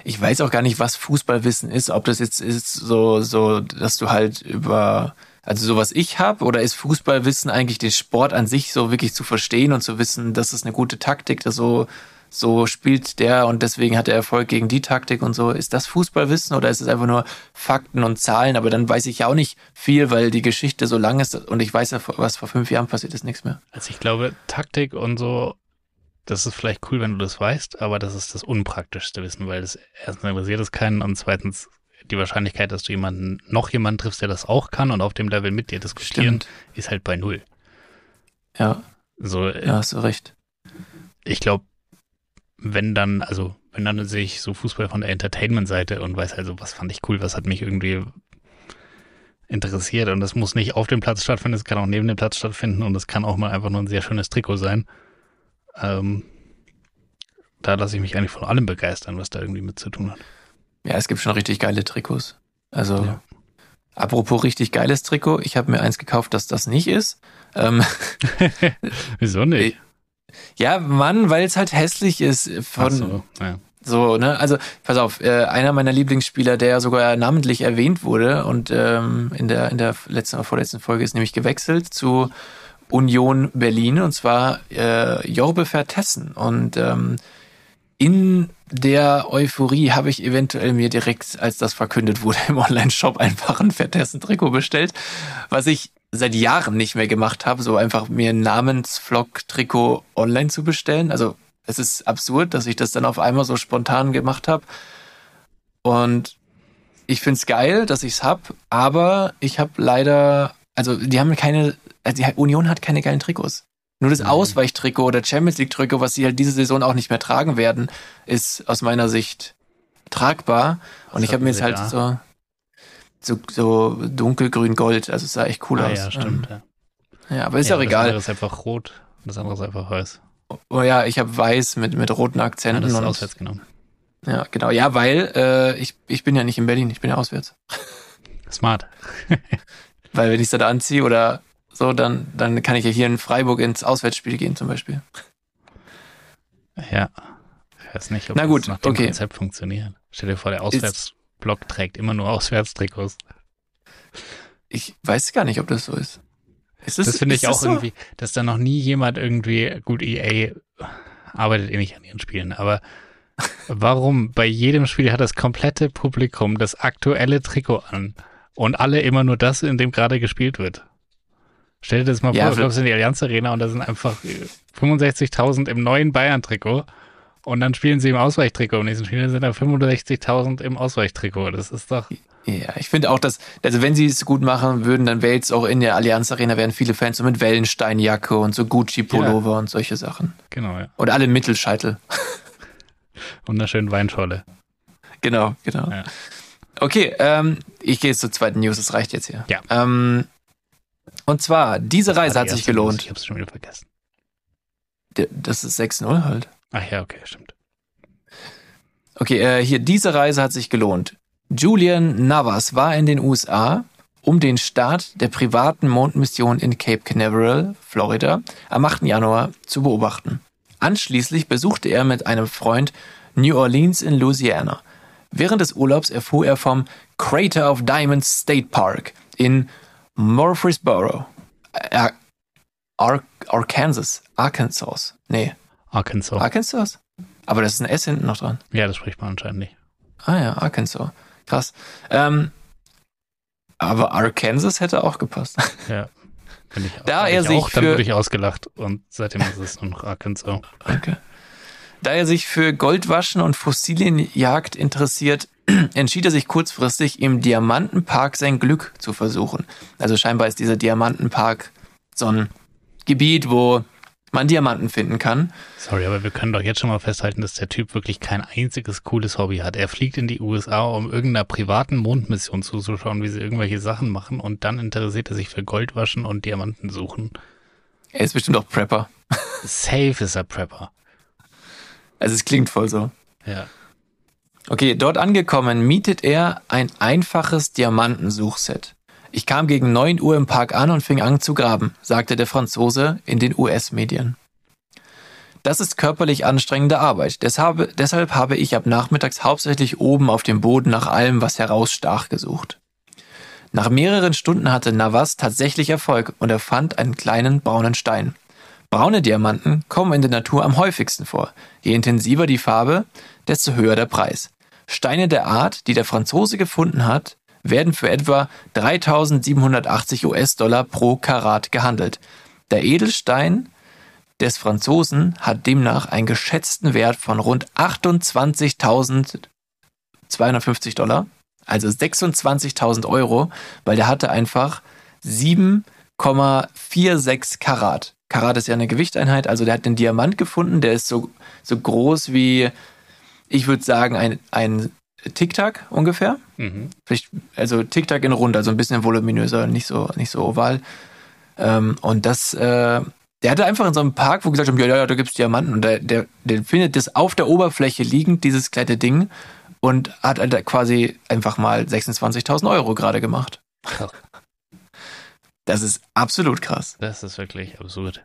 Ich weiß auch gar nicht, was Fußballwissen ist. Ob das jetzt ist so, so, dass du halt über, also so was ich habe, oder ist Fußballwissen eigentlich den Sport an sich so wirklich zu verstehen und zu wissen, das ist eine gute Taktik, dass so, so spielt der und deswegen hat er Erfolg gegen die Taktik und so. Ist das Fußballwissen oder ist es einfach nur Fakten und Zahlen? Aber dann weiß ich ja auch nicht viel, weil die Geschichte so lang ist und ich weiß ja, was vor fünf Jahren passiert ist, nichts mehr. Also ich glaube, Taktik und so, das ist vielleicht cool, wenn du das weißt, aber das ist das unpraktischste Wissen, weil das erstens interessiert es keinen und zweitens die Wahrscheinlichkeit, dass du jemanden, noch jemanden triffst, der das auch kann und auf dem Level mit dir diskutieren, Stimmt. ist halt bei null. Ja, So, äh, ja, hast du recht. ich glaube, wenn dann, also wenn dann sehe ich so Fußball von der Entertainment-Seite und weiß also, was fand ich cool, was hat mich irgendwie interessiert und das muss nicht auf dem Platz stattfinden, es kann auch neben dem Platz stattfinden und es kann auch mal einfach nur ein sehr schönes Trikot sein. Ähm, da lasse ich mich eigentlich von allem begeistern, was da irgendwie mit zu tun hat. Ja, es gibt schon richtig geile Trikots. Also, Ja. apropos richtig geiles Trikot, ich habe mir eins gekauft, das das nicht ist. Ähm, Wieso nicht? ja, Mann, weil es halt hässlich ist. Von, so, ja. So, ne? Also, pass auf, äh, einer meiner Lieblingsspieler, der sogar namentlich erwähnt wurde und ähm, in der in der letzten oder vorletzten Folge ist nämlich gewechselt zu Union Berlin und zwar äh, Jorbe Vertessen. Und ähm, in der Euphorie habe ich eventuell mir direkt, als das verkündet wurde, im Online-Shop einfach ein Vertessen-Trikot bestellt, was ich seit Jahren nicht mehr gemacht habe, so einfach mir ein Namensvlog-Trikot online zu bestellen. Also es ist absurd, dass ich das dann auf einmal so spontan gemacht habe. Und ich find's geil, dass ich's hab, aber ich habe leider, also die haben keine, also die Union hat keine geilen Trikots. Nur das Mhm. Ausweichtrikot oder Champions League Trikot, was sie halt diese Saison auch nicht mehr tragen werden, ist aus meiner Sicht tragbar. Und ich habe mir jetzt halt so, so, so dunkelgrün Gold, also es sah echt cool Ah, aus. ja, stimmt. Ja. Ähm, ja, aber ist ja, auch das egal. andere ist einfach rot. Das andere ist einfach weiß. Oh ja, ich habe weiß mit, mit roten Ja, Akzenten. das ist und- auswärts genommen. Ja, genau. Ja, weil äh, ich, ich bin ja nicht in Berlin, ich bin ja auswärts. Smart. Weil wenn ich es dann anziehe oder so, dann, dann kann ich ja hier in Freiburg ins Auswärtsspiel gehen zum Beispiel. Ja. Ich weiß nicht, ob Na gut, das nach dem okay. Konzept funktioniert. Stell dir vor, der Auswärtsblock trägt immer nur Auswärtstrikots. Ich weiß gar nicht, ob das so ist. ist Das finde ist ich auch so? irgendwie, dass da noch nie jemand irgendwie, gut, EA arbeitet eh nicht an ihren Spielen, aber warum bei jedem Spiel hat das komplette Publikum das aktuelle Trikot an und alle immer nur das, in dem gerade gespielt wird? Stell dir das mal Ja, vor, du kommst in die Allianz Arena und da sind einfach äh, 65.000 im neuen Bayern-Trikot und dann spielen sie im Ausweichtrikot. Im nächsten Spiel sind da 65.000 im Ausweichtrikot. Das ist doch, Ja, ich finde auch, dass, also wenn sie es gut machen würden, dann wäre jetzt auch in der Allianz Arena wären viele Fans so mit Wellensteinjacke und so Gucci-Pullover und solche Sachen. genau, ja. Und alle Mittelscheitel. Wunderschön Weinscholle. Genau, genau. Ja. Okay, ähm, ich gehe jetzt zur zweiten News, das reicht jetzt hier. Ja. Ähm, und zwar, diese Reise Ah, hat sich gelohnt. Ich hab's schon wieder vergessen. Das ist 6-0 halt. Ach ja, okay, stimmt. Okay, äh, hier, diese Reise hat sich gelohnt. Julian Navas war in den USA, um den Start der privaten Mondmission in Cape Canaveral, Florida, am 8. Januar zu beobachten. Anschließend besuchte er mit einem Freund New Orleans in Louisiana. Während des Urlaubs erfuhr er vom Crater of Diamonds State Park in Murfreesboro, äh, Ar Arkansas, Arkansas. Nee, Arkansas. Arkansas? Aber das ist ein S hinten noch dran. ja, das spricht man anscheinend nicht. Ah ja, Arkansas. Krass. Ähm, aber Arkansas hätte auch gepasst. Ja. Finde ich Da hätte er ich sich auch, dann würde ich ausgelacht und seitdem ist es nur noch Arkansas. Okay. Da er sich für Goldwaschen und Fossilienjagd interessiert, entschied er sich kurzfristig, im Diamantenpark sein Glück zu versuchen. Also scheinbar ist dieser Diamantenpark so ein Gebiet, wo man Diamanten finden kann. Sorry, aber wir können doch jetzt schon mal festhalten, dass der Typ wirklich kein einziges cooles Hobby hat. Er fliegt in die USA, um irgendeiner privaten Mondmission zuzuschauen, wie sie irgendwelche Sachen machen und dann interessiert er sich für Goldwaschen und Diamanten suchen. Er ist bestimmt auch Prepper. Safe ist er Prepper. Also es klingt voll so. Ja. Okay, dort angekommen mietet er ein einfaches Diamantensuchset. Ich kam gegen 9 Uhr im Park an und fing an zu graben, sagte der Franzose in den US-Medien. Das ist körperlich anstrengende Arbeit. Deshalb, deshalb habe ich ab nachmittags hauptsächlich oben auf dem Boden nach allem, was herausstach, gesucht. Nach mehreren Stunden hatte Navas tatsächlich Erfolg und er fand einen kleinen braunen Stein. Braune Diamanten kommen in der Natur am häufigsten vor. Je intensiver die Farbe, desto höher der Preis. Steine der Art, die der Franzose gefunden hat, werden für etwa 3780 US-Dollar pro Karat gehandelt. Der Edelstein des Franzosen hat demnach einen geschätzten Wert von rund 28.250 Dollar, also 26.000 Euro, weil der hatte einfach 7,46 Karat. Karat ist ja eine Gewichteinheit, also der hat einen Diamant gefunden, der ist so, so groß wie, ich würde sagen, ein, ein Tic-Tac ungefähr. Mhm. Vielleicht, also Tic-Tac in rund, also ein bisschen voluminöser, nicht so, nicht so oval. Ähm, und das, äh, der hatte einfach in so einem Park, wo gesagt haben, ja, ja, da gibt's Diamanten. Und der, der, der findet das auf der Oberfläche liegend, dieses kleine Ding, und hat halt quasi einfach mal 26.000 Euro gerade gemacht. Das ist absolut krass. Das ist wirklich absurd.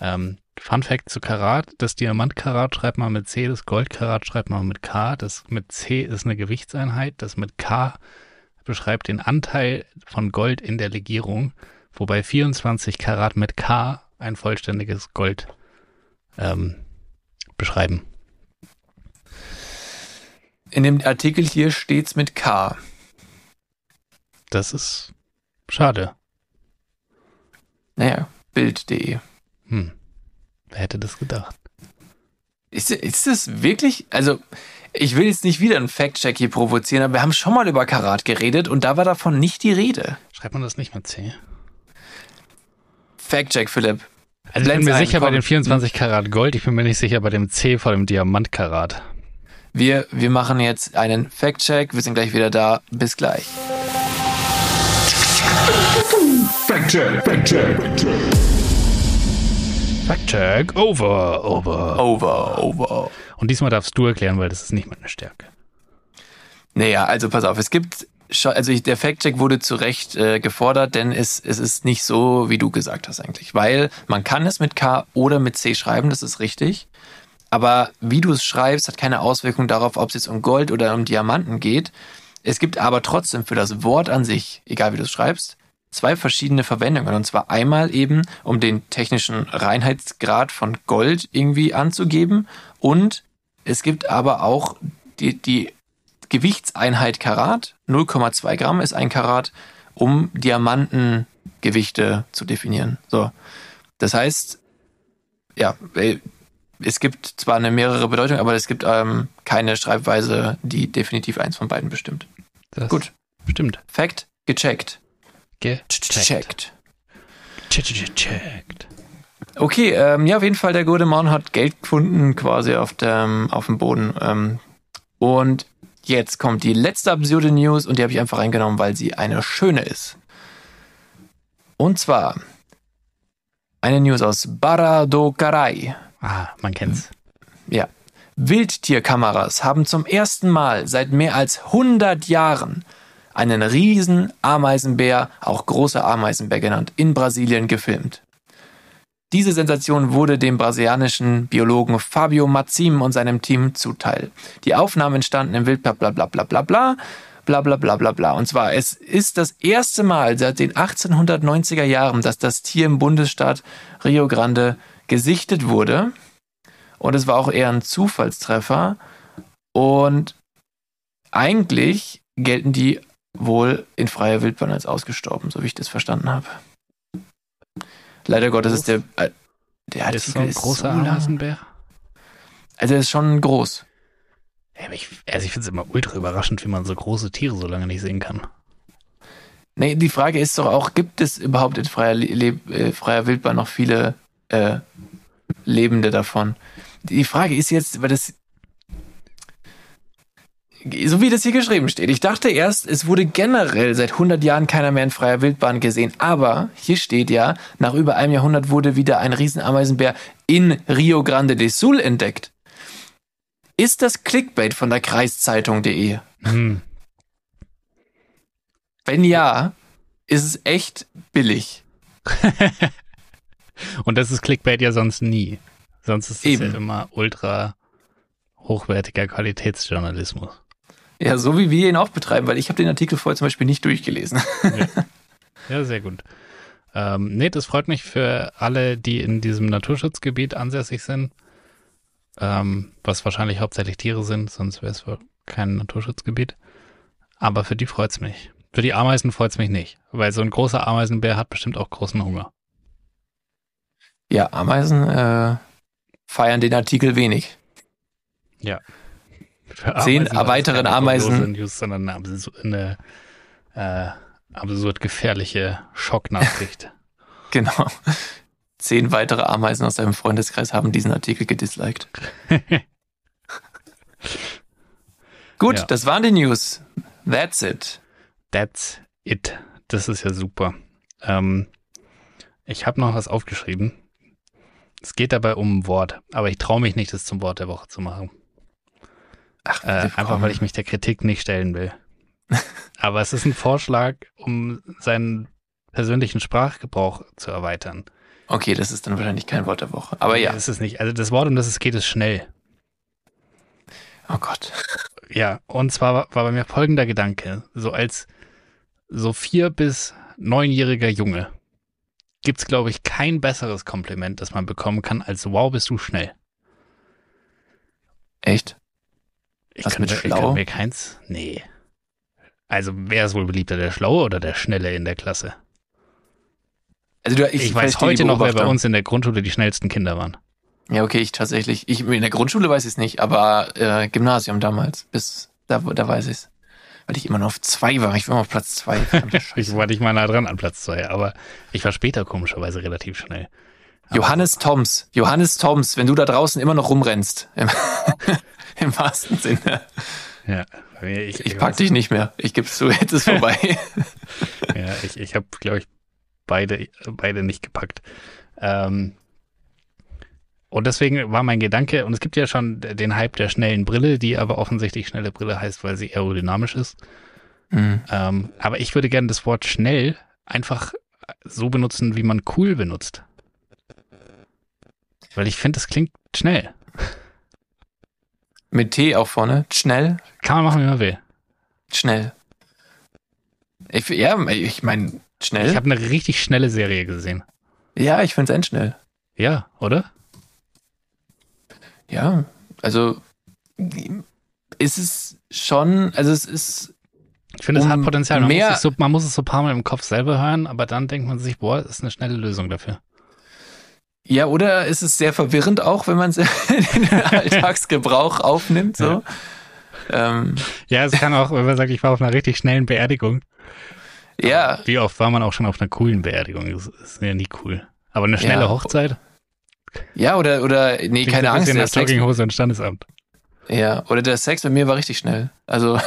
Ähm, Fun Fact zu Karat: Das Diamantkarat schreibt man mit C, das Goldkarat schreibt man mit K. Das mit C ist eine Gewichtseinheit, das mit K beschreibt den Anteil von Gold in der Legierung, wobei 24 Karat mit K ein vollständiges Gold ähm, beschreiben. In dem Artikel hier steht's mit K. Das ist schade. Naja, Bild.de. Hm. Wer hätte das gedacht? Ist, ist das wirklich, also ich will jetzt nicht wieder einen Fact-Check hier provozieren, aber wir haben schon mal über Karat geredet und da war davon nicht die Rede. Schreibt man das nicht mit C? Fact-Check, Philipp. Also ich bin mir sicher bei komm. den 24 Karat Gold, ich bin mir nicht sicher bei dem C vor dem Diamantkarat. Wir, wir machen jetzt einen Fact-Check, wir sind gleich wieder da. Bis gleich. Fact check, fact check, fact check. check, over, over. Over, over. Und diesmal darfst du erklären, weil das ist nicht meine Stärke. Naja, also pass auf, es gibt schon, also ich, der Fact-Check wurde zu Recht äh, gefordert, denn es, es ist nicht so, wie du gesagt hast eigentlich. Weil man kann es mit K oder mit C schreiben, das ist richtig. Aber wie du es schreibst, hat keine Auswirkung darauf, ob es jetzt um Gold oder um Diamanten geht. Es gibt aber trotzdem für das Wort an sich, egal wie du es schreibst, zwei verschiedene Verwendungen. Und zwar einmal eben, um den technischen Reinheitsgrad von Gold irgendwie anzugeben. Und es gibt aber auch die, die Gewichtseinheit Karat. 0,2 Gramm ist ein Karat, um Diamantengewichte zu definieren. So. Das heißt, ja, äh, es gibt zwar eine mehrere Bedeutung, aber es gibt ähm, keine Schreibweise, die definitiv eins von beiden bestimmt. Das Gut. Stimmt. Fact, gecheckt. Gecheckt. Checkt. Checkt. Okay, ähm, ja, auf jeden Fall, der gute Mann hat Geld gefunden quasi auf dem, auf dem Boden. Ähm, und jetzt kommt die letzte absurde News und die habe ich einfach reingenommen, weil sie eine schöne ist. Und zwar eine News aus Barra do Carai. Ah, man kennt's. Ja. Wildtierkameras haben zum ersten Mal seit mehr als 100 Jahren einen riesen Ameisenbär, auch großer Ameisenbär genannt, in Brasilien gefilmt. Diese Sensation wurde dem brasilianischen Biologen Fabio Mazzim und seinem Team zuteil. Die Aufnahmen entstanden im Wildpark bla bla bla bla bla bla bla bla bla bla. Und zwar, es ist das erste Mal seit den 1890er Jahren, dass das Tier im Bundesstaat Rio Grande gesichtet wurde. Und es war auch eher ein Zufallstreffer. Und eigentlich gelten die wohl in freier Wildbahn als ausgestorben, so wie ich das verstanden habe. Leider Gottes ist der, äh, der ist so ein ist großer so lang. Ameisenbär. Also er ist schon groß. Ja, ich, also ich finde es immer ultra überraschend, wie man so große Tiere so lange nicht sehen kann. Nee, die Frage ist doch auch, gibt es überhaupt in freier, Le äh, freier Wildbahn noch viele äh, Lebende davon? Die Frage ist jetzt, weil das so wie das hier geschrieben steht. Ich dachte erst, es wurde generell seit 100 Jahren keiner mehr in freier Wildbahn gesehen. Aber hier steht ja, nach über einem Jahrhundert wurde wieder ein Riesenameisenbär in Rio Grande do Sul entdeckt. Ist das Clickbait von der Kreiszeitung.de? Hm. Wenn ja, ist es echt billig. Und das ist Clickbait ja sonst nie. Sonst ist es Eben. ja immer ultra hochwertiger Qualitätsjournalismus. Ja, so wie wir ihn auch betreiben, weil ich habe den Artikel vorher zum Beispiel nicht durchgelesen. Ja, sehr gut. Ähm, nee, das freut mich für alle, die in diesem Naturschutzgebiet ansässig sind. Ähm, was wahrscheinlich hauptsächlich Tiere sind, sonst wäre es wohl kein Naturschutzgebiet. Aber für die freut's mich. Für die Ameisen freut's mich nicht, weil so ein großer Ameisenbär hat bestimmt auch großen Hunger. Ja, Ameisen äh, feiern den Artikel wenig. Für Zehn Ameisen das weiteren Ameisen. News, sondern eine, eine äh, absurd gefährliche Schocknachricht. Genau. Zehn weitere Ameisen aus deinem Freundeskreis haben diesen Artikel gedisliked. Gut, Ja. das waren die News. That's it. That's it. Das ist ja super. Ähm, ich habe noch was aufgeschrieben. Es geht dabei um ein Wort, aber ich traue mich nicht, das zum Wort der Woche zu machen. Ach, Äh, einfach weil ich mich der Kritik nicht stellen will. aber es ist ein Vorschlag, um seinen persönlichen Sprachgebrauch zu erweitern. Okay, das ist dann wahrscheinlich kein Wort der Woche. Aber ja. Es ist nicht. Also das Wort, um das es geht, ist schnell. Oh Gott. Ja, und zwar war war bei mir folgender Gedanke. So als so vier- bis neunjähriger Junge gibt's, glaube ich, kein besseres Kompliment, das man bekommen kann, als wow, bist du schnell. Echt? Ich Was könnte, mit ich schlau? könnte mir keins. Nee. Also wer ist wohl beliebter, der Schlaue oder der Schnelle in der Klasse? Also du, Ich, ich, weiß heute noch, wer bei uns in der Grundschule die schnellsten Kinder waren. Ja, okay, ich tatsächlich. Ich, in der Grundschule weiß ich es nicht, aber äh, Gymnasium damals, bis da, da weiß ich es. Weil ich immer nur auf zwei war. Ich war immer auf Platz zwei. Ich war nicht mal nah dran an Platz zwei, aber ich war später komischerweise relativ schnell. Johannes Toms. Johannes Toms, wenn du da draußen immer noch rumrennst. Im, wahrsten Sinne. Ja, mir- ich, Ich pack dich nicht mehr. Ich geb's zu, jetzt ist vorbei. Ja, ich, ich habe, glaube ich, beide, beide nicht gepackt. Ähm, Und deswegen war mein Gedanke, und es gibt ja schon den Hype der schnellen Brille, die aber offensichtlich schnelle Brille heißt, weil sie aerodynamisch ist. Mhm. Ähm, aber ich würde gerne das Wort schnell einfach so benutzen, wie man cool benutzt. Weil ich finde, das klingt schnell. Mit T auch vorne. Schnell. Kann man machen, wie man will. Schnell. Ich, ja, ich meine, schnell. Ich habe eine richtig schnelle Serie gesehen. ja, ich finde es endschnell. Ja, oder? Ja, also ist es schon, also es ist, Ich finde, es Um hat Potenzial. Man, mehr- muss es so, man muss es so ein paar Mal im Kopf selber hören, aber dann denkt man sich, boah, das ist eine schnelle Lösung dafür. Ja, oder ist es sehr verwirrend auch, wenn man es in den Alltagsgebrauch aufnimmt, so. Ähm, Ja, es kann auch, wenn man sagt, ich war auf einer richtig schnellen Beerdigung. ja, Wie oft war man auch schon auf einer coolen Beerdigung? Das ist ja nie cool. Aber eine schnelle Ja. Hochzeit? ja, oder, oder, nee, Klingt keine ein Angst, bisschen der Jogginghose und Standesamt. ja, oder der Sex bei mir war richtig schnell. Also,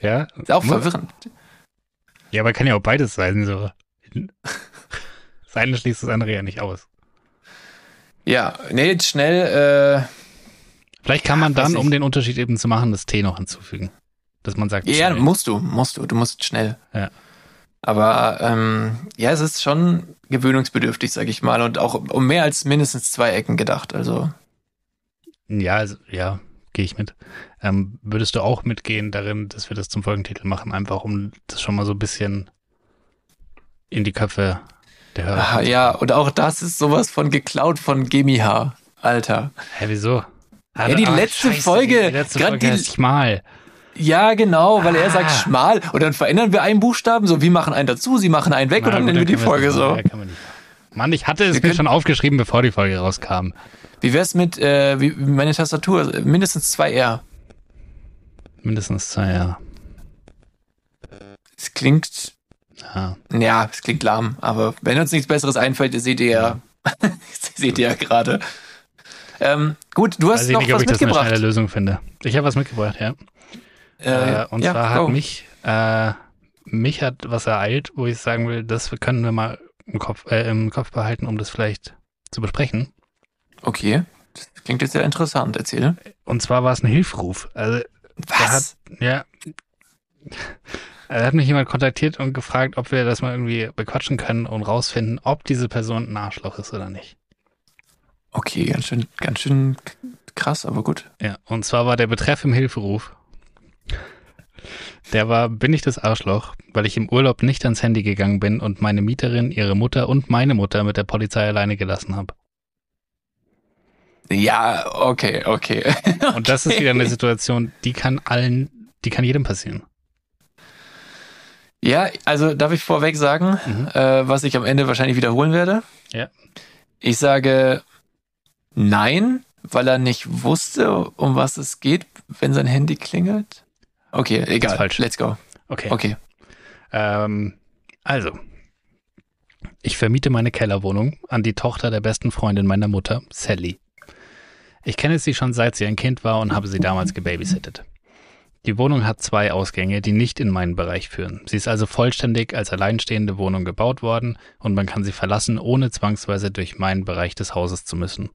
Ja? ist auch verwirrend. Ja, aber kann ja auch beides sein. So. Das eine schließt das andere ja nicht aus. Ja, nee, jetzt schnell, Vielleicht kann man dann, um den Unterschied eben zu machen, das T noch hinzufügen. Dass man sagt, äh, ja, schnell. musst du, musst du, du musst schnell. Ja. Aber ähm, ja, es ist schon gewöhnungsbedürftig, sag ich mal, und auch um mehr als mindestens zwei Ecken gedacht. Also Ja, also, ja, gehe ich mit. Ähm, würdest du auch mitgehen darin, dass wir das zum Folgentitel machen, einfach um das schon mal so ein bisschen in die Köpfe der Hörer Ah, ja, und auch das ist sowas von geklaut von GmbH. Alter. Hä, wieso? Ah, Ja, die ah, letzte scheiße, Folge, Die letzte Folge die- heißt Schmal. Ja, genau, weil er Ah. sagt schmal. Und dann verändern wir einen Buchstaben, so wir machen einen dazu, sie machen einen weg und Na dann gut, nennen wir die Folge so. Ja, kann man nicht. Mann, ich hatte es Wir mir können- schon aufgeschrieben, bevor die Folge rauskam. Wie wär's mit äh, wie, meine Tastatur? Mindestens zwei R. Mindestens zwei Jahre. Es klingt, Ja. ja, es klingt lahm, aber wenn uns nichts Besseres einfällt, seht ihr ja, seht ihr ja gerade. Ähm, gut, du hast ich noch nicht, was ich eine mitgebracht. schnelle Lösung finde. Ich habe was mitgebracht, ja. Äh, und ja, zwar hat mich, äh, mich hat was ereilt, wo ich sagen will, das können wir mal im Kopf, äh, im Kopf behalten, um das vielleicht zu besprechen. Okay, das klingt jetzt sehr interessant. Erzähl. Und zwar war es ein Hilfruf. Also, Was? ja. Da hat mich jemand kontaktiert und gefragt, ob wir das mal irgendwie bequatschen können und rausfinden, ob diese Person ein Arschloch ist oder nicht. Okay, ganz schön, ganz schön krass, aber gut. Ja, und zwar war der Betreff im Hilferuf. Der war, bin ich das Arschloch, weil ich im Urlaub nicht ans Handy gegangen bin und meine Mieterin, ihre Mutter und meine Mutter mit der Polizei alleine gelassen habe. Ja, okay, okay. Und das ist wieder eine Situation, die kann allen, die kann jedem passieren. Ja, also darf ich vorweg sagen, Mhm. äh, was ich am Ende wahrscheinlich wiederholen werde? Ja. Ich sage nein, weil er nicht wusste, um was es geht, wenn sein Handy klingelt. Okay, egal. falsch. Let's go. Okay. Okay. Ähm, also, ich vermiete meine Kellerwohnung an die Tochter der besten Freundin meiner Mutter, Sally. Ich kenne sie schon seit sie ein Kind war und habe sie damals gebabysittet. Die Wohnung hat zwei Ausgänge, die nicht in meinen Bereich führen. Sie ist also vollständig als alleinstehende Wohnung gebaut worden und man kann sie verlassen, ohne zwangsweise durch meinen Bereich des Hauses zu müssen.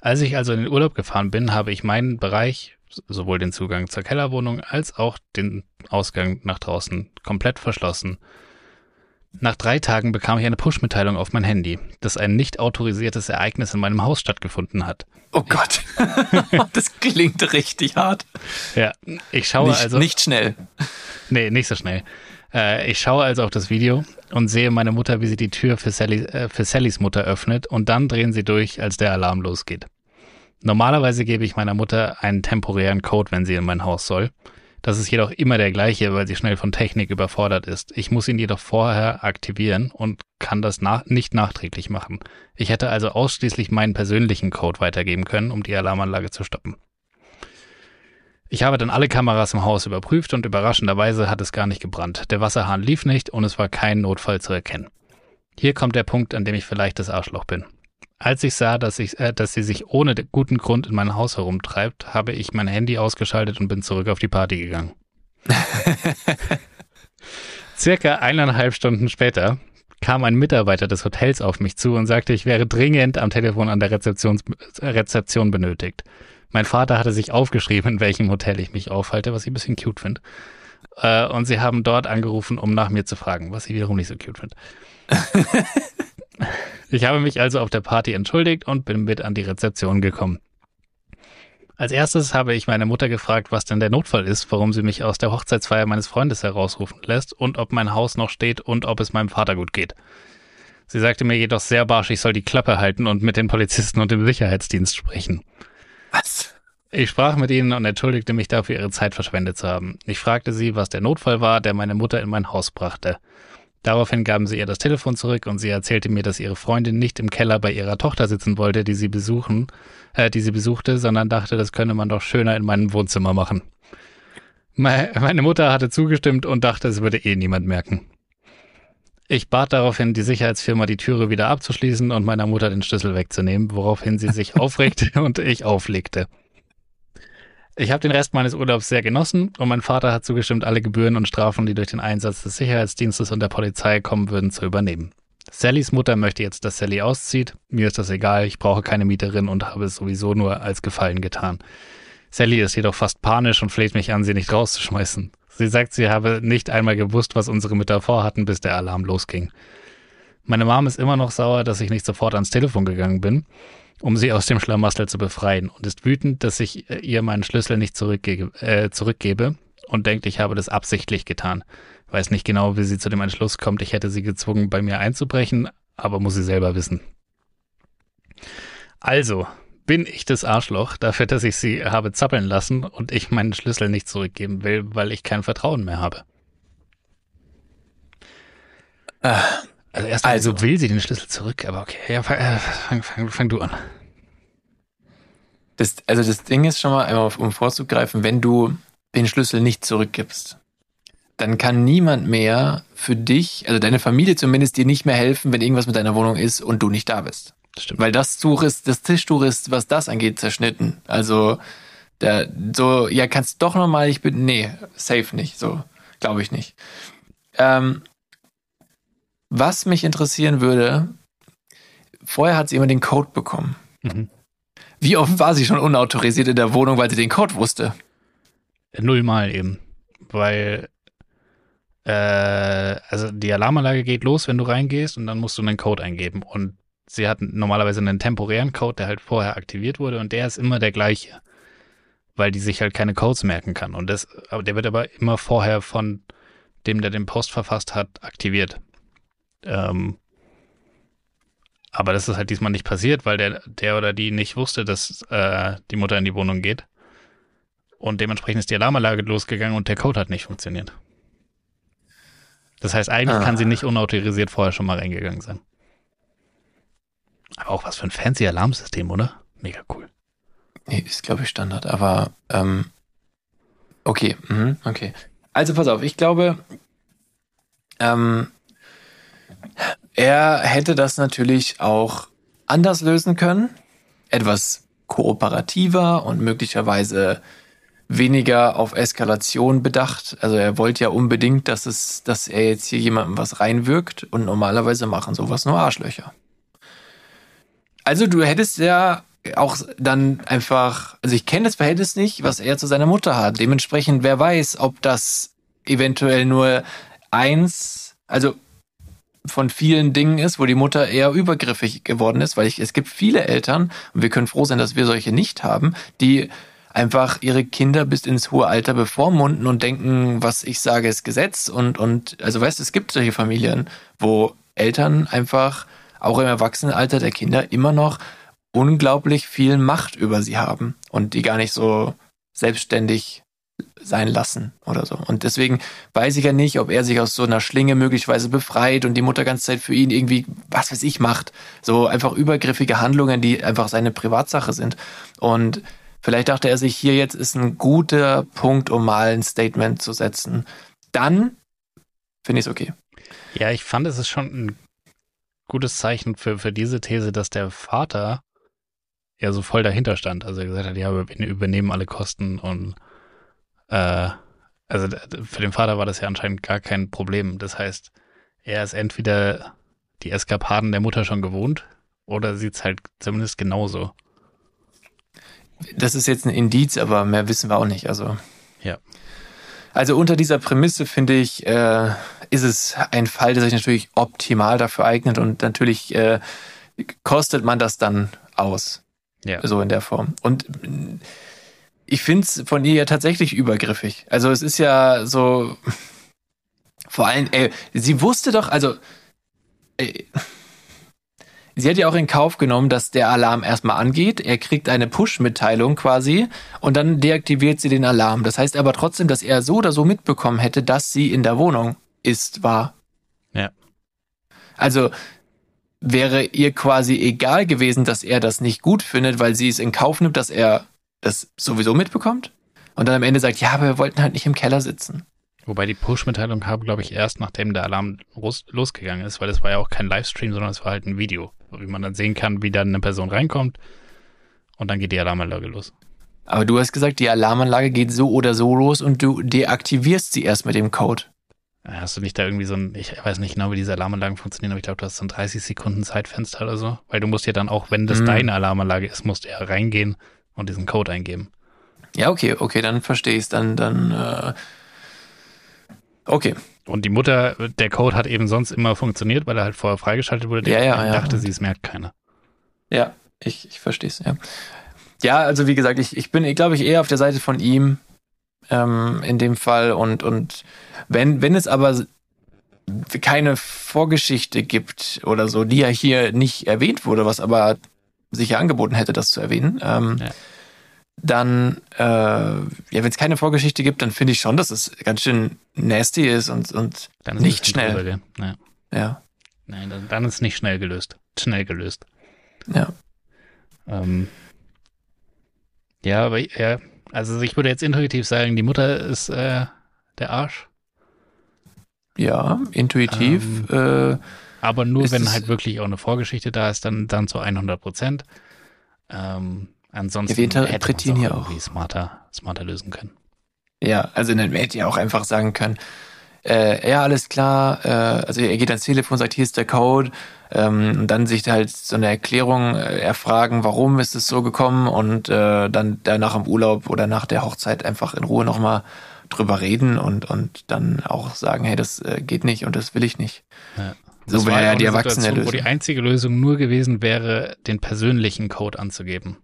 Als ich also in den Urlaub gefahren bin, habe ich meinen Bereich, sowohl den Zugang zur Kellerwohnung als auch den Ausgang nach draußen, komplett verschlossen. Nach drei Tagen bekam ich eine Push-Mitteilung auf mein Handy, dass ein nicht autorisiertes Ereignis in meinem Haus stattgefunden hat. Oh Gott. das klingt richtig hart. Ja, ich schaue Nicht, also. nicht schnell. Nee, nicht so schnell. Äh, ich schaue also auf das Video und sehe meine Mutter, wie sie die Tür für, Sally, äh, für Sallys Mutter öffnet und dann drehen sie durch, als der Alarm losgeht. Normalerweise gebe ich meiner Mutter einen temporären Code, wenn sie in mein Haus soll. Das ist jedoch immer der gleiche, weil sie schnell von Technik überfordert ist. Ich muss ihn jedoch vorher aktivieren und kann das nach nicht nachträglich machen. Ich hätte also ausschließlich meinen persönlichen Code weitergeben können, um die Alarmanlage zu stoppen. Ich habe dann alle Kameras im Haus überprüft und überraschenderweise hat es gar nicht gebrannt. Der Wasserhahn lief nicht und es war kein Notfall zu erkennen. Hier kommt der Punkt, an dem ich vielleicht das Arschloch bin. Als ich sah, dass, ich, äh, dass sie sich ohne guten Grund in mein Haus herumtreibt, habe ich mein Handy ausgeschaltet und bin zurück auf die Party gegangen. Circa eineinhalb Stunden später kam ein Mitarbeiter des Hotels auf mich zu und sagte, ich wäre dringend am Telefon an der Rezeption, Rezeption benötigt. Mein Vater hatte sich aufgeschrieben, in welchem Hotel ich mich aufhalte, was ich ein bisschen cute finde. Äh, und sie haben dort angerufen, um nach mir zu fragen, was ich wiederum nicht so cute finde. ich habe mich also auf der Party entschuldigt und bin mit an die Rezeption gekommen. Als erstes habe ich meine Mutter gefragt, was denn der Notfall ist, warum sie mich aus der Hochzeitsfeier meines Freundes herausrufen lässt und ob mein Haus noch steht und ob es meinem Vater gut geht. Sie sagte mir jedoch sehr barsch, ich soll die Klappe halten und mit den Polizisten und dem Sicherheitsdienst sprechen. Was? Ich sprach mit ihnen und entschuldigte mich dafür, ihre Zeit verschwendet zu haben. Ich fragte sie, was der Notfall war, der meine Mutter in mein Haus brachte. Daraufhin gaben sie ihr das Telefon zurück und sie erzählte mir, dass ihre Freundin nicht im Keller bei ihrer Tochter sitzen wollte, die sie besuchen, äh, die sie besuchte, sondern dachte, das könne man doch schöner in meinem Wohnzimmer machen. Meine Mutter hatte zugestimmt und dachte, es würde eh niemand merken. Ich bat daraufhin die Sicherheitsfirma, die Türe wieder abzuschließen und meiner Mutter den Schlüssel wegzunehmen, woraufhin sie sich aufregte und ich auflegte. Ich habe den Rest meines Urlaubs sehr genossen und mein Vater hat zugestimmt, alle Gebühren und Strafen, die durch den Einsatz des Sicherheitsdienstes und der Polizei kommen würden, zu übernehmen. Sallys Mutter möchte jetzt, dass Sally auszieht. Mir ist das egal, ich brauche keine Mieterin und habe es sowieso nur als Gefallen getan. Sally ist jedoch fast panisch und fleht mich an, sie nicht rauszuschmeißen. Sie sagt, sie habe nicht einmal gewusst, was unsere Mütter vorhatten, bis der Alarm losging. Meine Mom ist immer noch sauer, dass ich nicht sofort ans Telefon gegangen bin, um sie aus dem Schlamassel zu befreien und ist wütend, dass ich ihr meinen Schlüssel nicht zurückgebe, äh, zurückgebe und denkt, ich habe das absichtlich getan. Weiß nicht genau, wie sie zu dem Entschluss kommt, ich hätte sie gezwungen, bei mir einzubrechen, aber muss sie selber wissen. Also, bin ich das Arschloch dafür, dass ich sie habe zappeln lassen und ich meinen Schlüssel nicht zurückgeben will, weil ich kein Vertrauen mehr habe. Äh, also erstmal also will sie den Schlüssel zurück, aber okay, ja, fang, äh, fang, fang, fang du an. Das, also das Ding ist schon mal, um vorzugreifen, wenn du den Schlüssel nicht zurückgibst, dann kann niemand mehr für dich, also deine Familie zumindest, dir nicht mehr helfen, wenn irgendwas mit deiner Wohnung ist und du nicht da bist. Das stimmt. Weil das Tuch ist, das Tischtuch ist, was das angeht, zerschnitten. Also, da, so, ja, kannst doch nochmal, ich bin, nee, safe nicht, so, glaube ich nicht. Ähm, was mich interessieren würde, vorher hat sie immer den Code bekommen. Mhm. Wie oft war sie schon unautorisiert in der Wohnung, weil sie den Code wusste? Nullmal eben. Weil äh, also die Alarmanlage geht los, wenn du reingehst und dann musst du einen Code eingeben. Und sie hat normalerweise einen temporären Code, der halt vorher aktiviert wurde und der ist immer der gleiche. Weil die sich halt keine Codes merken kann. Und das, aber der wird aber immer vorher von dem, der den Post verfasst hat, aktiviert. Ähm, aber das ist halt diesmal nicht passiert, weil der, der oder die nicht wusste, dass äh, die Mutter in die Wohnung geht. Und dementsprechend ist die Alarmanlage losgegangen und der Code hat nicht funktioniert. Das heißt, eigentlich ah. kann sie nicht unautorisiert vorher schon mal reingegangen sein. Aber auch was für ein fancy Alarmsystem, oder? Mega cool. Nee, ist, glaube ich, Standard. Aber, ähm, okay, mhm, okay. Also pass auf, ich glaube, ähm, er hätte das natürlich auch anders lösen können. Etwas kooperativer und möglicherweise weniger auf Eskalation bedacht. Also er wollte ja unbedingt, dass es, dass er jetzt hier jemandem was reinwirkt und normalerweise machen sowas nur Arschlöcher. Also du hättest ja auch dann einfach, also ich kenne das Verhältnis nicht, was er zu seiner Mutter hat. Dementsprechend, wer weiß, ob das eventuell nur eins, also von vielen Dingen ist, wo die Mutter eher übergriffig geworden ist, weil ich, es gibt viele Eltern, und wir können froh sein, dass wir solche nicht haben, die einfach ihre Kinder bis ins hohe Alter bevormunden und denken, was ich sage, ist Gesetz. Und, und, also weißt, es gibt solche Familien, wo Eltern einfach auch im Erwachsenenalter der Kinder immer noch unglaublich viel Macht über sie haben und die gar nicht so selbstständig sein lassen oder so. Und deswegen weiß ich ja nicht, ob er sich aus so einer Schlinge möglicherweise befreit und die Mutter ganze Zeit für ihn irgendwie, was weiß ich, macht. So einfach übergriffige Handlungen, die einfach seine Privatsache sind. Und Vielleicht dachte er sich, hier jetzt ist ein guter Punkt, um mal ein Statement zu setzen. Dann finde ich es okay. Ja, ich fand, es ist schon ein gutes Zeichen für, für diese These, dass der Vater ja so voll dahinter stand. Also er gesagt hat, ja, wir übernehmen alle Kosten und äh, also für den Vater war das ja anscheinend gar kein Problem. Das heißt, er ist entweder die Eskapaden der Mutter schon gewohnt oder sieht es halt zumindest genauso? Das ist jetzt ein Indiz, aber mehr wissen wir auch nicht. Also Ja. Also unter dieser Prämisse finde ich, äh, ist es ein Fall, der sich natürlich optimal dafür eignet und natürlich äh, kostet man das dann aus. Ja. So in der Form. Und ich finde es von ihr ja tatsächlich übergriffig. Also es ist ja so, vor allem, ey, sie wusste doch, also ey, sie hat ja auch in Kauf genommen, dass der Alarm erstmal angeht. Er kriegt eine Push-Mitteilung quasi und dann deaktiviert sie den Alarm. Das heißt aber trotzdem, dass er so oder so mitbekommen hätte, dass sie in der Wohnung ist, war. Ja. Also wäre ihr quasi egal gewesen, dass er das nicht gut findet, weil sie es in Kauf nimmt, dass er das sowieso mitbekommt. Und dann am Ende sagt, ja, aber wir wollten halt nicht im Keller sitzen. Wobei die Push-Mitteilung kam, glaube ich, erst nachdem der Alarm los, losgegangen ist, weil es war ja auch kein Livestream, sondern es war halt ein Video, wie man dann sehen kann, wie dann eine Person reinkommt und dann geht die Alarmanlage los. Aber du hast gesagt, die Alarmanlage geht so oder so los und du deaktivierst sie erst mit dem Code. Hast du nicht da irgendwie so ein, ich weiß nicht genau, wie diese Alarmanlagen funktionieren, aber ich glaube, du hast so ein 30 Sekunden Zeitfenster oder so, weil du musst ja dann auch, wenn das Mhm. deine Alarmanlage ist, musst du ja reingehen und diesen Code eingeben. Ja, okay, okay, dann verstehe ich es. Dann, dann, äh, okay. Und die Mutter, der Code hat eben sonst immer funktioniert, weil er halt vorher freigeschaltet wurde. Ja, ja, Ich ja. dachte sie, es merkt keiner. Ja, ich, ich verstehe es, ja. Ja, also wie gesagt, ich, ich bin, glaube ich, eher auf der Seite von ihm ähm, in dem Fall. Und, und wenn, wenn es aber keine Vorgeschichte gibt oder so, die ja hier nicht erwähnt wurde, was aber sicher angeboten hätte, das zu erwähnen, ähm, Ja. dann, äh, ja, wenn es keine Vorgeschichte gibt, dann finde ich schon, dass es ganz schön nasty ist und, und Dann ist nicht schnell. Ja. ja, Nein, dann, dann ist nicht schnell gelöst. Schnell gelöst. ja. Ähm, ja, aber ja, also ich würde jetzt intuitiv sagen, die Mutter ist äh, der Arsch. Ja, intuitiv. äh, Aber nur Ist wenn halt wirklich auch eine Vorgeschichte da ist, dann, dann zu 100 Prozent. Ähm, ansonsten Wir hätte man es hier auch. irgendwie smarter, smarter lösen können. Ja, also dann hätte ja auch einfach sagen können, äh, ja, alles klar, äh, also er geht ans Telefon, sagt, hier ist der Code, ähm, und dann sich halt so eine Erklärung äh, erfragen, warum ist es so gekommen und äh, dann danach im Urlaub oder nach der Hochzeit einfach in Ruhe nochmal drüber reden und, und dann auch sagen, hey, das äh, geht nicht und das will ich nicht. Ja. So Das war wäre ja die erwachsene Situation, Wo die Lösung. einzige Lösung nur gewesen wäre, den persönlichen Code anzugeben.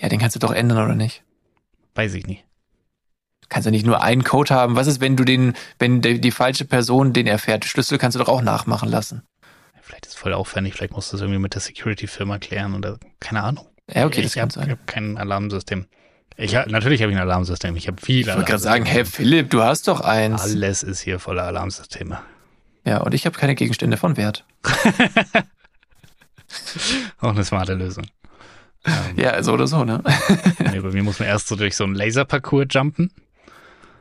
Ja, den kannst du doch ändern, oder nicht? Weiß ich nicht. Kannst du nicht nur einen Code haben? Was ist, wenn du den, wenn die, die falsche Person den erfährt? Schlüssel kannst du doch auch nachmachen lassen. Vielleicht ist es voll aufwendig, vielleicht musst du das irgendwie mit der Security-Firma klären oder keine Ahnung. Ja, okay, ich das kann habe sein. hab kein Alarmsystem. Ich, hab- natürlich habe ich ein Alarmsystem. Ich habe viele Ich wollte gerade sagen, hey Philipp, du hast doch eins. Alles ist hier voller Alarmsysteme. Ja, und ich habe keine Gegenstände von Wert. Auch eine smarte Lösung. Ähm, Ja, so oder so, ne? nee, bei mir muss man erst so durch so einen Laserparcours jumpen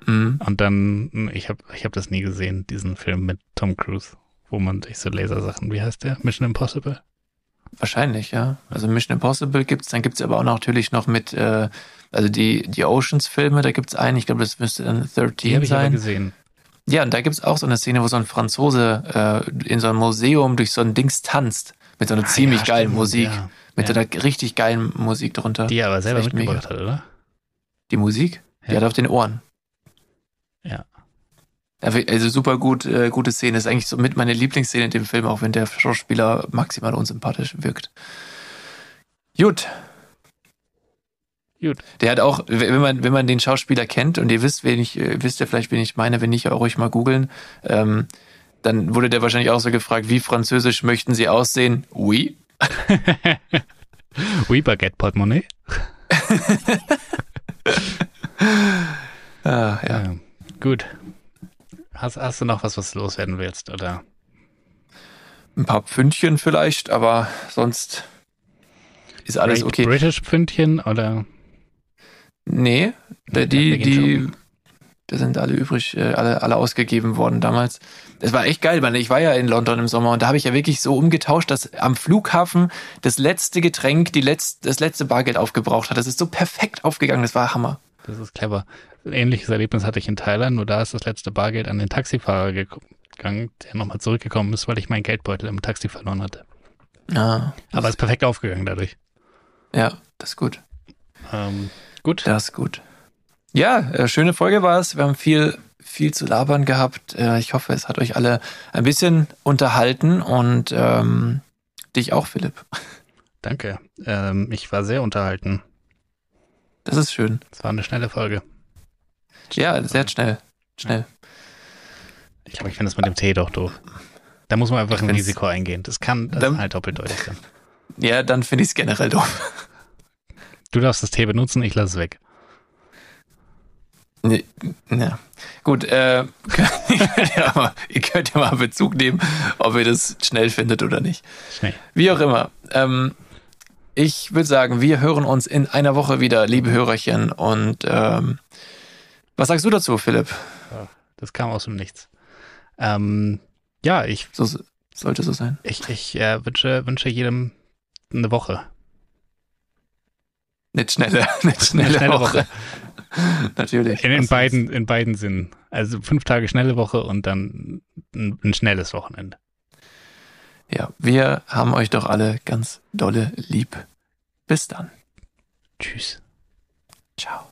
Mhm. und dann, ich habe ich hab das nie gesehen, diesen Film mit Tom Cruise, wo man durch so Lasersachen, wie heißt der? Mission Impossible? Wahrscheinlich, ja. Also Mission Impossible gibt's, dann gibt's aber auch natürlich noch mit, äh, also die, die Oceans-Filme, da gibt's einen, ich glaube, das müsste dann Die 13 habe ich aber sein. gesehen. Ja, und da gibt's auch so eine Szene, wo so ein Franzose äh, in so einem Museum durch so ein Dings tanzt. Mit so einer Ah, ziemlich ja, geilen stimmt, Musik. ja. Mit Ja. so einer richtig geilen Musik drunter. Die er aber selber echt mega. mitgebracht hat, oder? Die Musik? Die Ja. hat auf den Ohren. Ja. Also super gut, äh, gute Szene. Ist eigentlich so mit meine Lieblingsszene in dem Film, auch wenn der Schauspieler maximal unsympathisch wirkt. Gut. Gut. Der hat auch, wenn man, wenn man den Schauspieler kennt und ihr wisst, wen ich, äh, wisst ihr vielleicht, wen ich meine, wenn nicht, auch ruhig mal googeln, ähm, dann wurde der wahrscheinlich auch so gefragt, wie französisch möchten sie aussehen? Oui. Oui, Baguette Portemonnaie. Ah, ja. Ja. Gut. Hast, hast du noch was, was du loswerden willst, oder? Ein paar Pfündchen vielleicht, aber sonst ist alles Great okay. British Pfündchen oder? Nee, die, die, shoppen. da sind alle übrig, äh, alle, alle ausgegeben worden damals. Das war echt geil, weil ich war ja in London im Sommer und da habe ich ja wirklich so umgetauscht, dass am Flughafen das letzte Getränk, die letzte, das letzte Bargeld aufgebraucht hat. Das ist so perfekt aufgegangen, das war Hammer. Das ist clever. Ein ähnliches Erlebnis hatte ich in Thailand, nur da ist das letzte Bargeld an den Taxifahrer ge aufgegangen, der nochmal zurückgekommen ist, weil ich meinen Geldbeutel im Taxi verloren hatte. Ah, Aber ist perfekt aufgegangen dadurch. ja, das ist gut. Ähm, gut. Das ist gut. Ja, äh, schöne Folge war es. Wir haben viel, viel zu labern gehabt. Äh, ich hoffe, es hat euch alle ein bisschen unterhalten und ähm, dich auch, Philipp. Danke. Ähm, ich war sehr unterhalten. Das ist schön. Es war eine schnelle Folge. Ja, sehr schnell. Schnell. Ich glaube, ich finde das mit dem Tee doch doof. Da muss man einfach Ich ein Risiko eingehen. Das kann das Dann- halt doppeldeutig sein. Ja, dann finde ich es generell doof. Du darfst das Tee benutzen, ich lasse es weg. Nee, ja. Gut, äh, ihr, könnt ja mal, ihr könnt ja mal Bezug nehmen, ob ihr das schnell findet oder nicht. Schnell. Wie auch immer. Ähm, ich würde sagen, wir hören uns in einer Woche wieder, liebe Hörerchen. Und ähm, was sagst du dazu, Philipp? Das kam aus dem Nichts. Ähm, ja, ich, So sollte so sein. ich, ich äh, wünsche, wünsche jedem eine Woche. Nicht schnelle, nicht schnelle, schnelle Woche. Natürlich. In, in beiden, in beiden Sinnen. Also fünf Tage schnelle Woche und dann ein, ein schnelles Wochenende. Ja, wir haben euch doch alle ganz dolle lieb. Bis dann. Tschüss. Ciao.